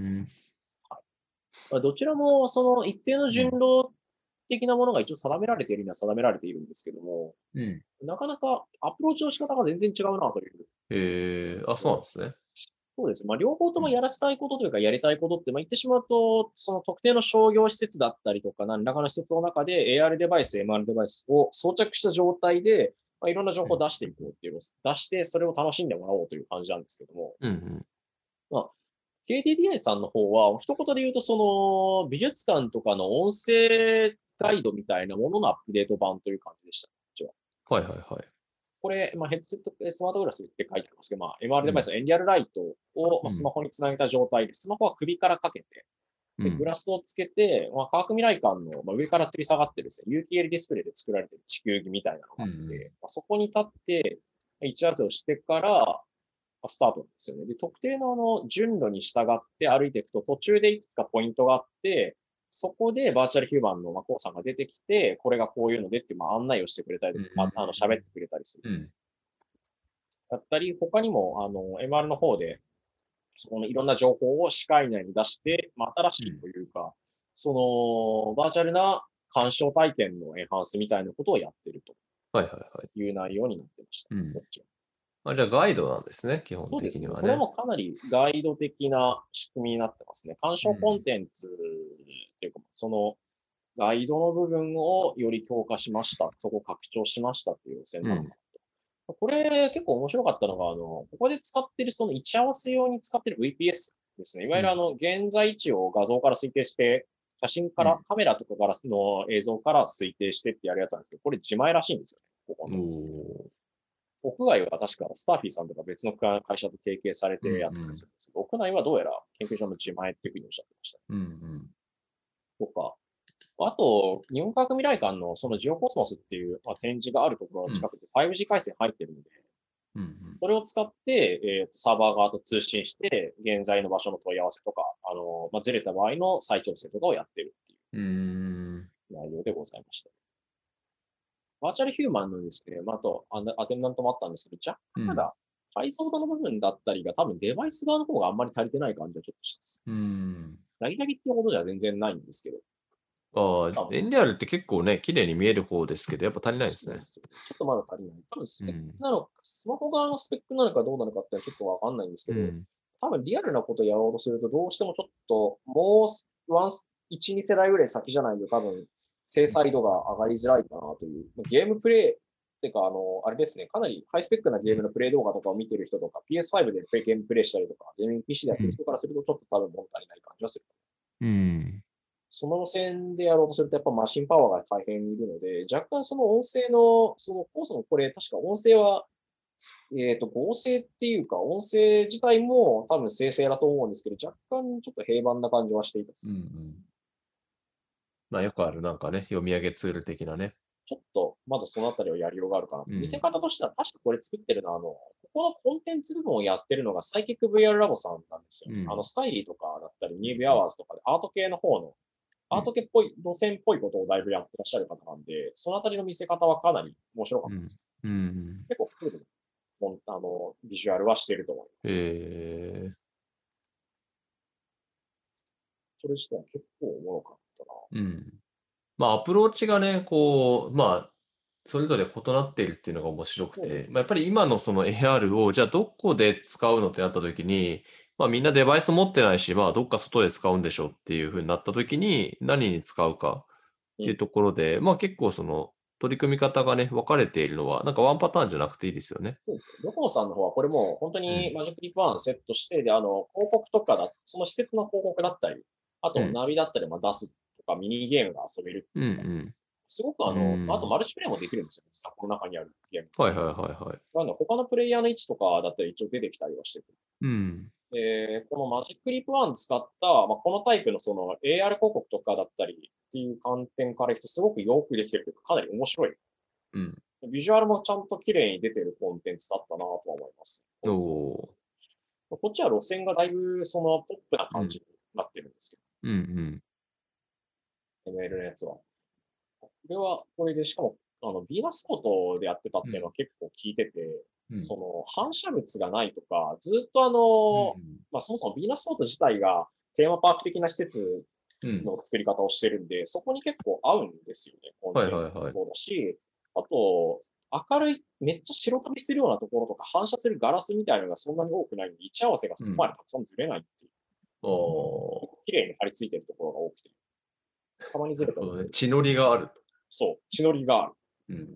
Speaker 1: はい、どちらもその一定の順路的なものが一応定められているには定められているんですけども、
Speaker 2: うん、
Speaker 1: なかなかアプローチの仕方が全然違うなという。
Speaker 2: えー、あ、そうなんですね。
Speaker 1: そうです。まあ、両方ともやらせたいことというか、やりたいことって、まあ、言ってしまうと、その特定の商業施設だったりとか、何らかの施設の中で AR デバイス、MR デバイスを装着した状態で、まあ、いろんな情報を出していこうっていうのを出して、それを楽しんでもらおうという感じなんですけども、
Speaker 2: うんうん、
Speaker 1: まあ、KDDI さんの方は、一言で言うと、その美術館とかの音声ガイドみたいなもののアップデート版という感じでした。
Speaker 2: はいはいはい。
Speaker 1: これ、まあ、ヘッドセット、スマートグラスって書いてありますけど、まあ、MR デバイスのエンリアルライトを、まあ、スマホにつなげた状態で、スマホは首からかけて、でグラスをつけて、まあ、科学未来館の、まあ、上から吊り下がってるですね、有機 l ディスプレイで作られてる地球儀みたいなのがあって、うん、まあ、そこに立って、位置合わせをしてから、まあ、スタートなんですよね。で、特定のあの順路に従って歩いていくと、途中でいくつかポイントがあって、そこでバーチャルヒューマンのまあコウさんが出てきて、これがこういうのでってまあ案内をしてくれたりあの喋ってくれたりする。
Speaker 2: うん
Speaker 1: だったり、他にも、あの、MR の方で、そこのいろんな情報を視界内に出して、まあ、新しいというか、うん、その、バーチャルな鑑賞体験のエンハンスみたいなことをやってると。
Speaker 2: はいはいはい。
Speaker 1: いう内容になってました。
Speaker 2: うん、あじゃあガイドなんですね、基本的にはね。
Speaker 1: これもかなりガイド的な仕組みになってますね。鑑賞コンテンツっていうか、うん、そのガイドの部分をより強化しました、そこを拡張しましたっていう路線なのかこれ結構面白かったのが、あの、ここで使ってるその位置合わせ用に使ってる VPS ですね。いわゆるあの、現在位置を画像から推定して、写真から、カメラとかからの映像から推定してってやるやつなんですけど、これ自前らしいんですよね。ここの屋外は確かスターフィーさんとか別の会社と提携されてやってるんですけど、屋内はどうやら研究所の自前っていうふうにおっしゃってました。
Speaker 2: うんうん、
Speaker 1: とか、あと、日本科学未来館のそのジオコスモスっていう、まあ、展示があるところの近くで 5G 回線入ってるので、
Speaker 2: うんうん、
Speaker 1: それを使って、えー、サーバー側と通信して、現在の場所の問い合わせとか、あのまあ、ずれた場合の再調整とかをやってるっていう内容でございました。バーチャルヒューマンのですね、まあ、あとアテンダントもあったんですけど、若干まだ解像度の部分だったりが、多分デバイス側の方があんまり足りてない感じはちょっとします。
Speaker 2: うん。
Speaker 1: ダギダギっていうことじゃ全然ないんですけど、
Speaker 2: ああ、エンリアルって結構ね、綺麗に見える方ですけど、やっぱ足りないですね。
Speaker 1: ちょっとまだ足りない。多分スペックなの、うん、スマホ側のスペックなのかどうなのかってちょっとわかんないんですけど、うん、多分リアルなことをやろうとすると、どうしてもちょっともうワン1、2世代ぐらい先じゃないと多分、精細度が上がりづらいかなという。ゲームプレイっていうか、あの、あれですね、かなりハイスペックなゲームのプレイ動画とかを見てる人とか、PS5 でゲームプレイしたりとか、ゲーミング PC でやってる人からすると、ちょっと多分物足りない感じはする。
Speaker 2: うん。
Speaker 1: その路線でやろうとすると、やっぱマシンパワーが大変いるので、若干その音声の、その、コースのこれ、確か音声は、えっ、と、合成っていうか、音声自体も多分生成だと思うんですけど、若干ちょっと平板な感じはしていたです。
Speaker 2: うんうん。まあよくあるなんかね、読み上げツール的なね。
Speaker 1: ちょっと、まだそのあたりをやりようがあるかな。
Speaker 2: うん
Speaker 1: 見せ方としては、確かこれ作ってるのは、あの、ここのコンテンツ部分をやってるのがサイキック VR ラボさんなんですよ。
Speaker 2: うん
Speaker 1: あの、スタイリーとかだったり、ニュービアワーズとかでアート系の方の、アート系っぽい、路線っぽいことをだいぶやってらっしゃる方なんで、そのあたりの見せ方はかなり面白かったです。
Speaker 2: うん。
Speaker 1: 結構フルでも、あの、ビジュアルはしてると思います。
Speaker 2: え
Speaker 1: それ自体は結構おもろかったな。
Speaker 2: ー、うん。まあアプローチがね、こう、まあ、それぞれ異なっているっていうのが面白くて、まあ、やっぱり今のその AR を、じゃあどこで使うのってなった時に、まあみんなデバイス持ってないし、まあどっか外で使うんでしょうっていうふうになった時に、何に使うかっていうところで、まあ結構その取り組み方がね、分かれているのは、なんかワンパターンじゃなくていいですよね。
Speaker 1: そうですね。ドコモさんの方は、これもう本当にマジックリップワンセットして、で、あの、広告とかだ、その施設の広告だったり、あと
Speaker 2: うん
Speaker 1: ナビだったり、まあ出すとか、ミニゲームが遊べるって
Speaker 2: うん
Speaker 1: いううさ
Speaker 2: ん。
Speaker 1: すごくあ
Speaker 2: うん
Speaker 1: の、あとマルチプレイもできるんですよ。実はこの中にあるゲーム。
Speaker 2: はいはいはいはい。
Speaker 1: あの他のプレイヤーの位置とかだったら一応出てきたりはしてくる。
Speaker 2: うん。
Speaker 1: で、このマジックリップワン使った、まあ、このタイプのその AR 広告とかだったりっていう観点からいくと、すごくよくできてるというか、かなり面白い。
Speaker 2: うん。
Speaker 1: ビジュアルもちゃんと綺麗に出てるコンテンツだったなとは思います。
Speaker 2: おお
Speaker 1: こっちは路線がだいぶそのポップな感じになってるんですけ
Speaker 2: ー。うん
Speaker 1: ど、ML のやつは。これは、これで、しかも、あの、ビーナスポートでやってたっていうのは結構聞いてて、
Speaker 2: うん。
Speaker 1: その、反射物がないとか、ずっとあの、
Speaker 2: うん
Speaker 1: まあそもそもビーナスポート自体がテーマパーク的な施設
Speaker 2: うん。
Speaker 1: の作り方をしてるんで、そこに結構合うんですよね。コンテンツ
Speaker 2: はいはいはい
Speaker 1: もそうだし、あと、明るい、めっちゃ白飛びするようなところとか、反射するガラスみたいなのがそんなに多くないんで、位置合わせがそこまでたくさんずれないっていう、
Speaker 2: お
Speaker 1: 綺麗に張り付いてるところが多くて、たまにずれて
Speaker 2: ー
Speaker 1: ます
Speaker 2: 血のりがある。
Speaker 1: そう、血のりがある。
Speaker 2: うん。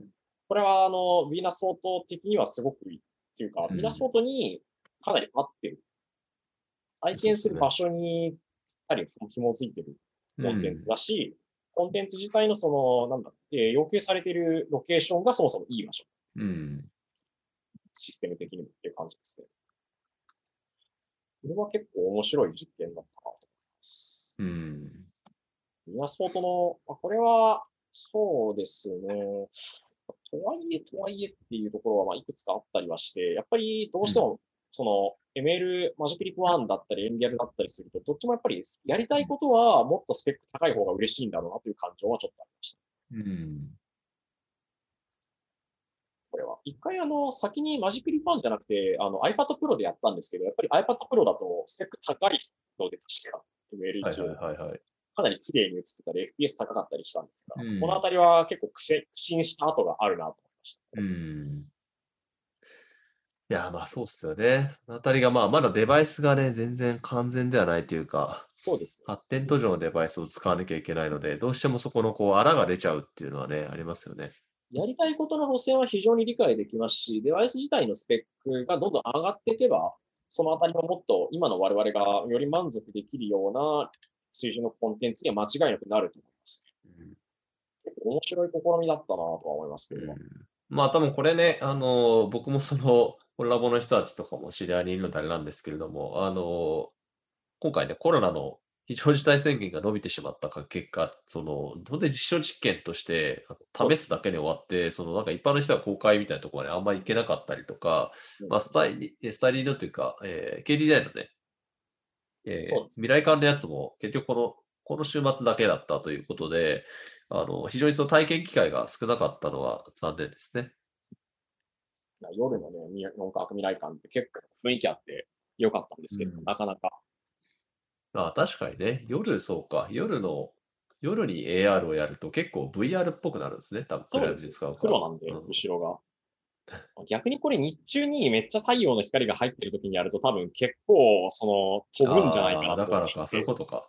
Speaker 1: これは、あの、ヴィーナスフォート的にはすごくいいっていうか、
Speaker 2: うん
Speaker 1: ヴィーナスフォートにかなり合ってる。体験する場所にかなり紐づいてるコンテンツだし、コンテンツ自体のその、なんだ、えー要求されているロケーションがそもそもいい場所。
Speaker 2: うん。
Speaker 1: システム的にもっていう感じですね。これは結構面白い実験だったなと思います。
Speaker 2: うん。
Speaker 1: ミナスポートの、あこれは、そうですね。とはいえ、とはいえっていうところは、まあ、いくつかあったりはして、やっぱりどうしても、その、ML、マジックリップ1だったり、エンギャルだったりすると、どっちもやっぱりやりたいことはもっとスペック高い方が嬉しいんだろうなという感情はちょっとありました。
Speaker 2: うん。
Speaker 1: これは。一回あの、先にマジックリップ1じゃなくて、あの iPad Pro でやったんですけど、やっぱり iPad Pro だとスペック高いので、確か ML1
Speaker 2: はいはいはいはい。
Speaker 1: かなり綺麗に映ってたり、FPS 高かったりしたんですが、
Speaker 2: うん
Speaker 1: このあたりは結構苦心した跡があるなと思いました。
Speaker 2: うん。いや、まあそうっすよね。そのあたりが、まあまだデバイスがね、全然完全ではないというか、
Speaker 1: そうです。
Speaker 2: 発展途上のデバイスを使わなきゃいけないので、どうしてもそこのこう、荒が出ちゃうっていうのはね、ありますよね。
Speaker 1: やりたいことの路線は非常に理解できますし、デバイス自体のスペックがどんどん上がっていけば、そのあたりももっと今の我々がより満足できるような水準のコンテンツには間違いなくなると思います。結構面白い試みだったなとは思いますけど、
Speaker 2: うん。まあ多分これね、あの僕もその、コラボの人たちとかも知り合いにいるのであれなんですけれども、あの今回ね、コロナの非常事態宣言が伸びてしまった結果、その、本当に実証実験として試すだけで終わって、そのなんか一般の人は公開みたいなところまであんまり行けなかったりとか、
Speaker 1: うん。
Speaker 2: まあ、スタイリスタイリードというか、えー、KDDI のね、えー未来館のやつも結局この、この週末だけだったということで、あの非常にその体験機会が少なかったのは残念ですね。
Speaker 1: 夜のね、み四角未来館って結構雰囲気あって良かったんですけど、
Speaker 2: うん
Speaker 1: なかなか。
Speaker 2: あ確かにね、夜、そうか、夜の、夜に AR をやると結構 VR っぽくなるんですね、多分
Speaker 1: そうです
Speaker 2: クラウドで使うから。
Speaker 1: 黒なんで、
Speaker 2: うん
Speaker 1: 後ろが。逆にこれ日中にめっちゃ太陽の光が入ってる時にやると多分結構その飛ぶんじゃないかな
Speaker 2: だからか、そういうことか。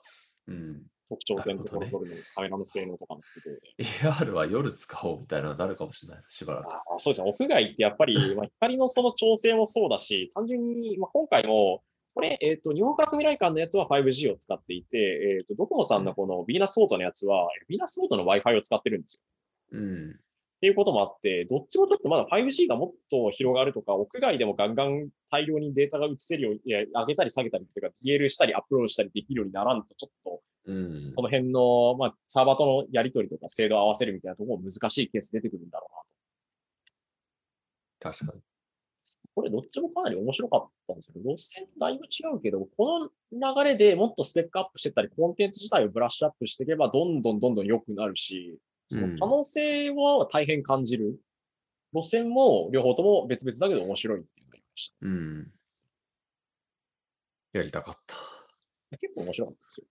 Speaker 2: うん。
Speaker 1: 特徴点のところを取るのにカメラの性能とかの都合で。
Speaker 2: AR は夜使おうみたいなのになるかもしれない。しばらく。
Speaker 1: あそうですね、屋外ってやっぱり、まあ、光のその調整もそうだし、単純に、まあ、今回も、これ、えっ、と、日本科学未来館のやつは 5G を使っていて、えっ、と、ドコモさんのこのビーナスオートのやつは、ビーナスオートの Wi-Fi を使ってるんですよ。
Speaker 2: うん。
Speaker 1: っていうこともあって、どっちもちょっとまだ 5G がもっと広がるとか、屋外でもガンガン大量にデータが移せるように、いや上げたり下げたりっていうか、DL したりアップロードしたりできるようにならんと、ちょっと
Speaker 2: うん
Speaker 1: こ。の辺の、まあ、サーバーとのやり取りとか精度を合わせるみたいなところも難しいケース出てくるんだろうなと。
Speaker 2: 確かに。
Speaker 1: これどっちもかなり面白かったんですけど、路線だいぶ違うけど、この流れでもっとスペックアップしてったり、コンテンツ自体をブラッシュアップしていけば、どんどんどんどん良くなるし、その可能性は大変感じる。路線も両方とも別々だけど面白いっていうのがありまし
Speaker 2: うん。やりたかった。
Speaker 1: た。結構面白かったですよ。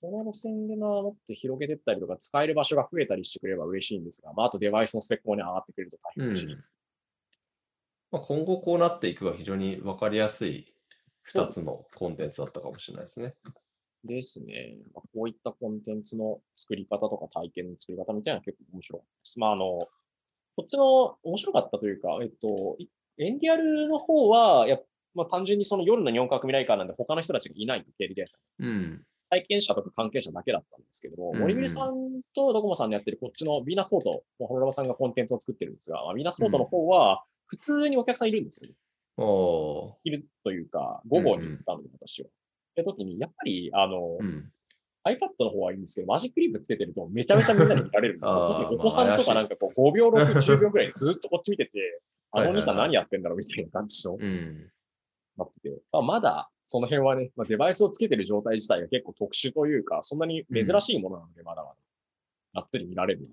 Speaker 1: この路線でな、もっと広げていったりとか、使える場所が増えたりしてくれれば嬉しいんですが、まあ、あとデバイスのスペックもね、上がってくれると大
Speaker 2: う
Speaker 1: 変嬉しい。
Speaker 2: ん。まあ、今後こうなっていくが非常に分かりやすい2つのコンテンツだったかもしれないですね。
Speaker 1: ですね。まあ、こういったコンテンツの作り方とか体験の作り方みたいなのは結構面白かったです。まあ、あの、こっちの面白かったというか、えっと、いエンディアルの方は、やっまあ、単純にその夜の日本革命ライカーなんで他の人たちがいないと経理で、
Speaker 2: うん。
Speaker 1: 体験者とか関係者だけだったんですけども、
Speaker 2: うんうん
Speaker 1: 森ビさんとドコモさんのやってるこっちのビーナスフォート、ホロラバさんがコンテンツを作ってるんですが、まあビーナスフォートの方は普通にお客さんいるんですよね。
Speaker 2: おー。
Speaker 1: いるというか、午後に行ったので、私は。って時に、やっぱり、あの、
Speaker 2: うん。
Speaker 1: iPad の方はいいんですけど、マジックリープつけてるとめちゃめちゃみんなに見られるんですよ。お子さんとかなんかこう5秒、6、10秒くらいずっとこっち見てて、あのお兄さん何やってんだろうみたいな感じの
Speaker 2: うん。
Speaker 1: なってて、まあ、まだその辺はね、まあ、デバイスをつけてる状態自体が結構特殊というか、そんなに珍しいものなので、まだまだ、がっつり見られる。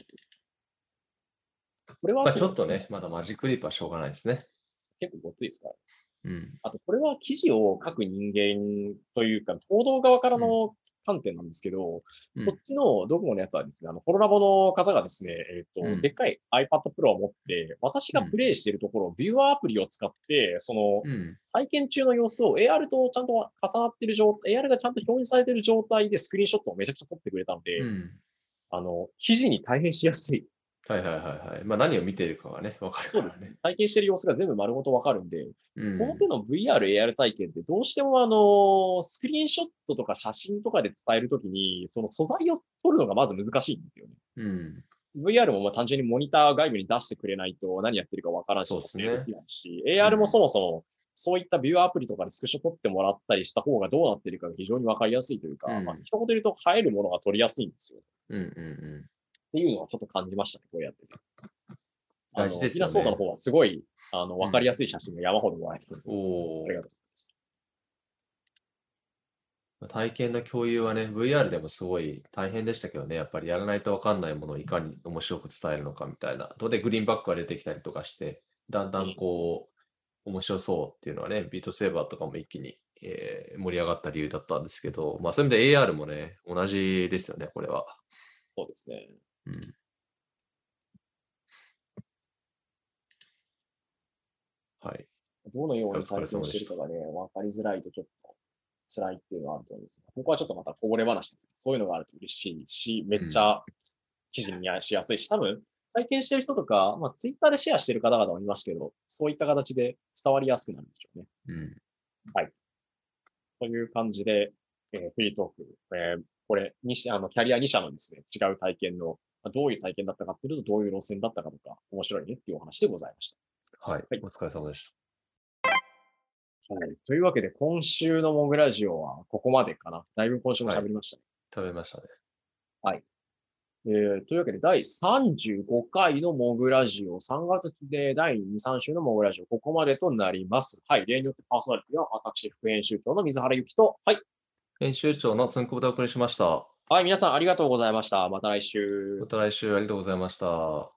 Speaker 1: これは
Speaker 2: まあ、ちょっとね、まだマジックリープはしょうがないですね。
Speaker 1: 結構ごっついですから。
Speaker 2: うん。
Speaker 1: あと、これは記事を書く人間というか、報道側からの観点なんですけど、
Speaker 2: うん
Speaker 1: こっちのドコモのやつはですね、あの、ホロラボの方がですね、えっ、と、
Speaker 2: うん
Speaker 1: でっかい iPad Pro を持って、私がプレイしているところ、ビューアーアプリを使って、その、
Speaker 2: うん。
Speaker 1: 体験中の様子を AR とちゃんと重なっている状態、AR がちゃんと表示されている状態でスクリーンショットをめちゃくちゃ撮ってくれたので、
Speaker 2: うん。
Speaker 1: あの、記事に大変しやすい。
Speaker 2: はいはいはいはい。まあ何を見ているかがね、わかるから
Speaker 1: そうですね。。体験している様子が全部丸ごとわかるんで、
Speaker 2: うん。
Speaker 1: この手の VR、AR 体験ってどうしてもあの、スクリーンショットとか写真とかで伝えるときに、その素材を撮るのがまず難しいんですよね。
Speaker 2: うん。
Speaker 1: VR もまあ単純にモニター外部に出してくれないと何やってるかわからんし、
Speaker 2: そうですね
Speaker 1: 撮影できないし、AR もそもそもそういったビューアプリとかでスクショ撮ってもらったりした方がどうなってるかが非常にわかりやすいというか、
Speaker 2: うん
Speaker 1: まあ、一言で言うと映えるものが撮りやすいんですよ。っ
Speaker 2: うんうん
Speaker 1: ていうのはちょっと感じましたね、こうやってて。
Speaker 2: 大事ですよね
Speaker 1: ソーダの方はすごい、あの、わかりやすい写真が山ほどもらえてくる。
Speaker 2: うん。おー
Speaker 1: ありがとう。
Speaker 2: 体験の共有はね、VR でもすごい大変でしたけどね、やっぱりやらないとわかんないものをいかに面白く伝えるのかみたいな。どでグリーンバックが出てきたりとかして、だんだんこう、面白そうっていうのはね、ビートセーバーとかも一気に、えー盛り上がった理由だったんですけど、まあそういう意味で AR もね、同じですよね、これは。
Speaker 1: そうですね。
Speaker 2: うん。はい。
Speaker 1: どのように
Speaker 2: お疲れ
Speaker 1: 体験
Speaker 2: 様で
Speaker 1: してるかがね、わかりづらいとちょっと辛いっていうのはあると思うんですが、ここはちょっとまたこぼれ話です。そういうのがあると嬉しいし、めっちゃ記事にしやすいし、多分体験してる人とか、まあ、ツイッターでシェアしてる方々もいますけど、そういった形で伝わりやすくなるんでしょうね。
Speaker 2: うん。
Speaker 1: という感じで、えーフリートーク、えーこれ、2社、あの、キャリア2社のですね、違う体験の、まあどういう体験だったかっていうと、どういう路線だったかとか、面白いねっていうお話でございました。
Speaker 2: はい。
Speaker 1: はい
Speaker 2: お疲れ様でし
Speaker 1: はい。というわけで、今週のモグラジオはここまでかな。だいぶ今週も喋りましたね。
Speaker 2: た。食べましたね。
Speaker 1: えーというわけで、第35回のモグラジオ、3月で第2、3週のモグラジオ、ここまでとなります。はい。例によってパーソナリティは私、副編集長の水原由紀と、はい。
Speaker 2: 編集長の寸久保でお送りしました。
Speaker 1: はい。皆さんありがとうございました。また来週
Speaker 2: ま。た来週ありがとうございました。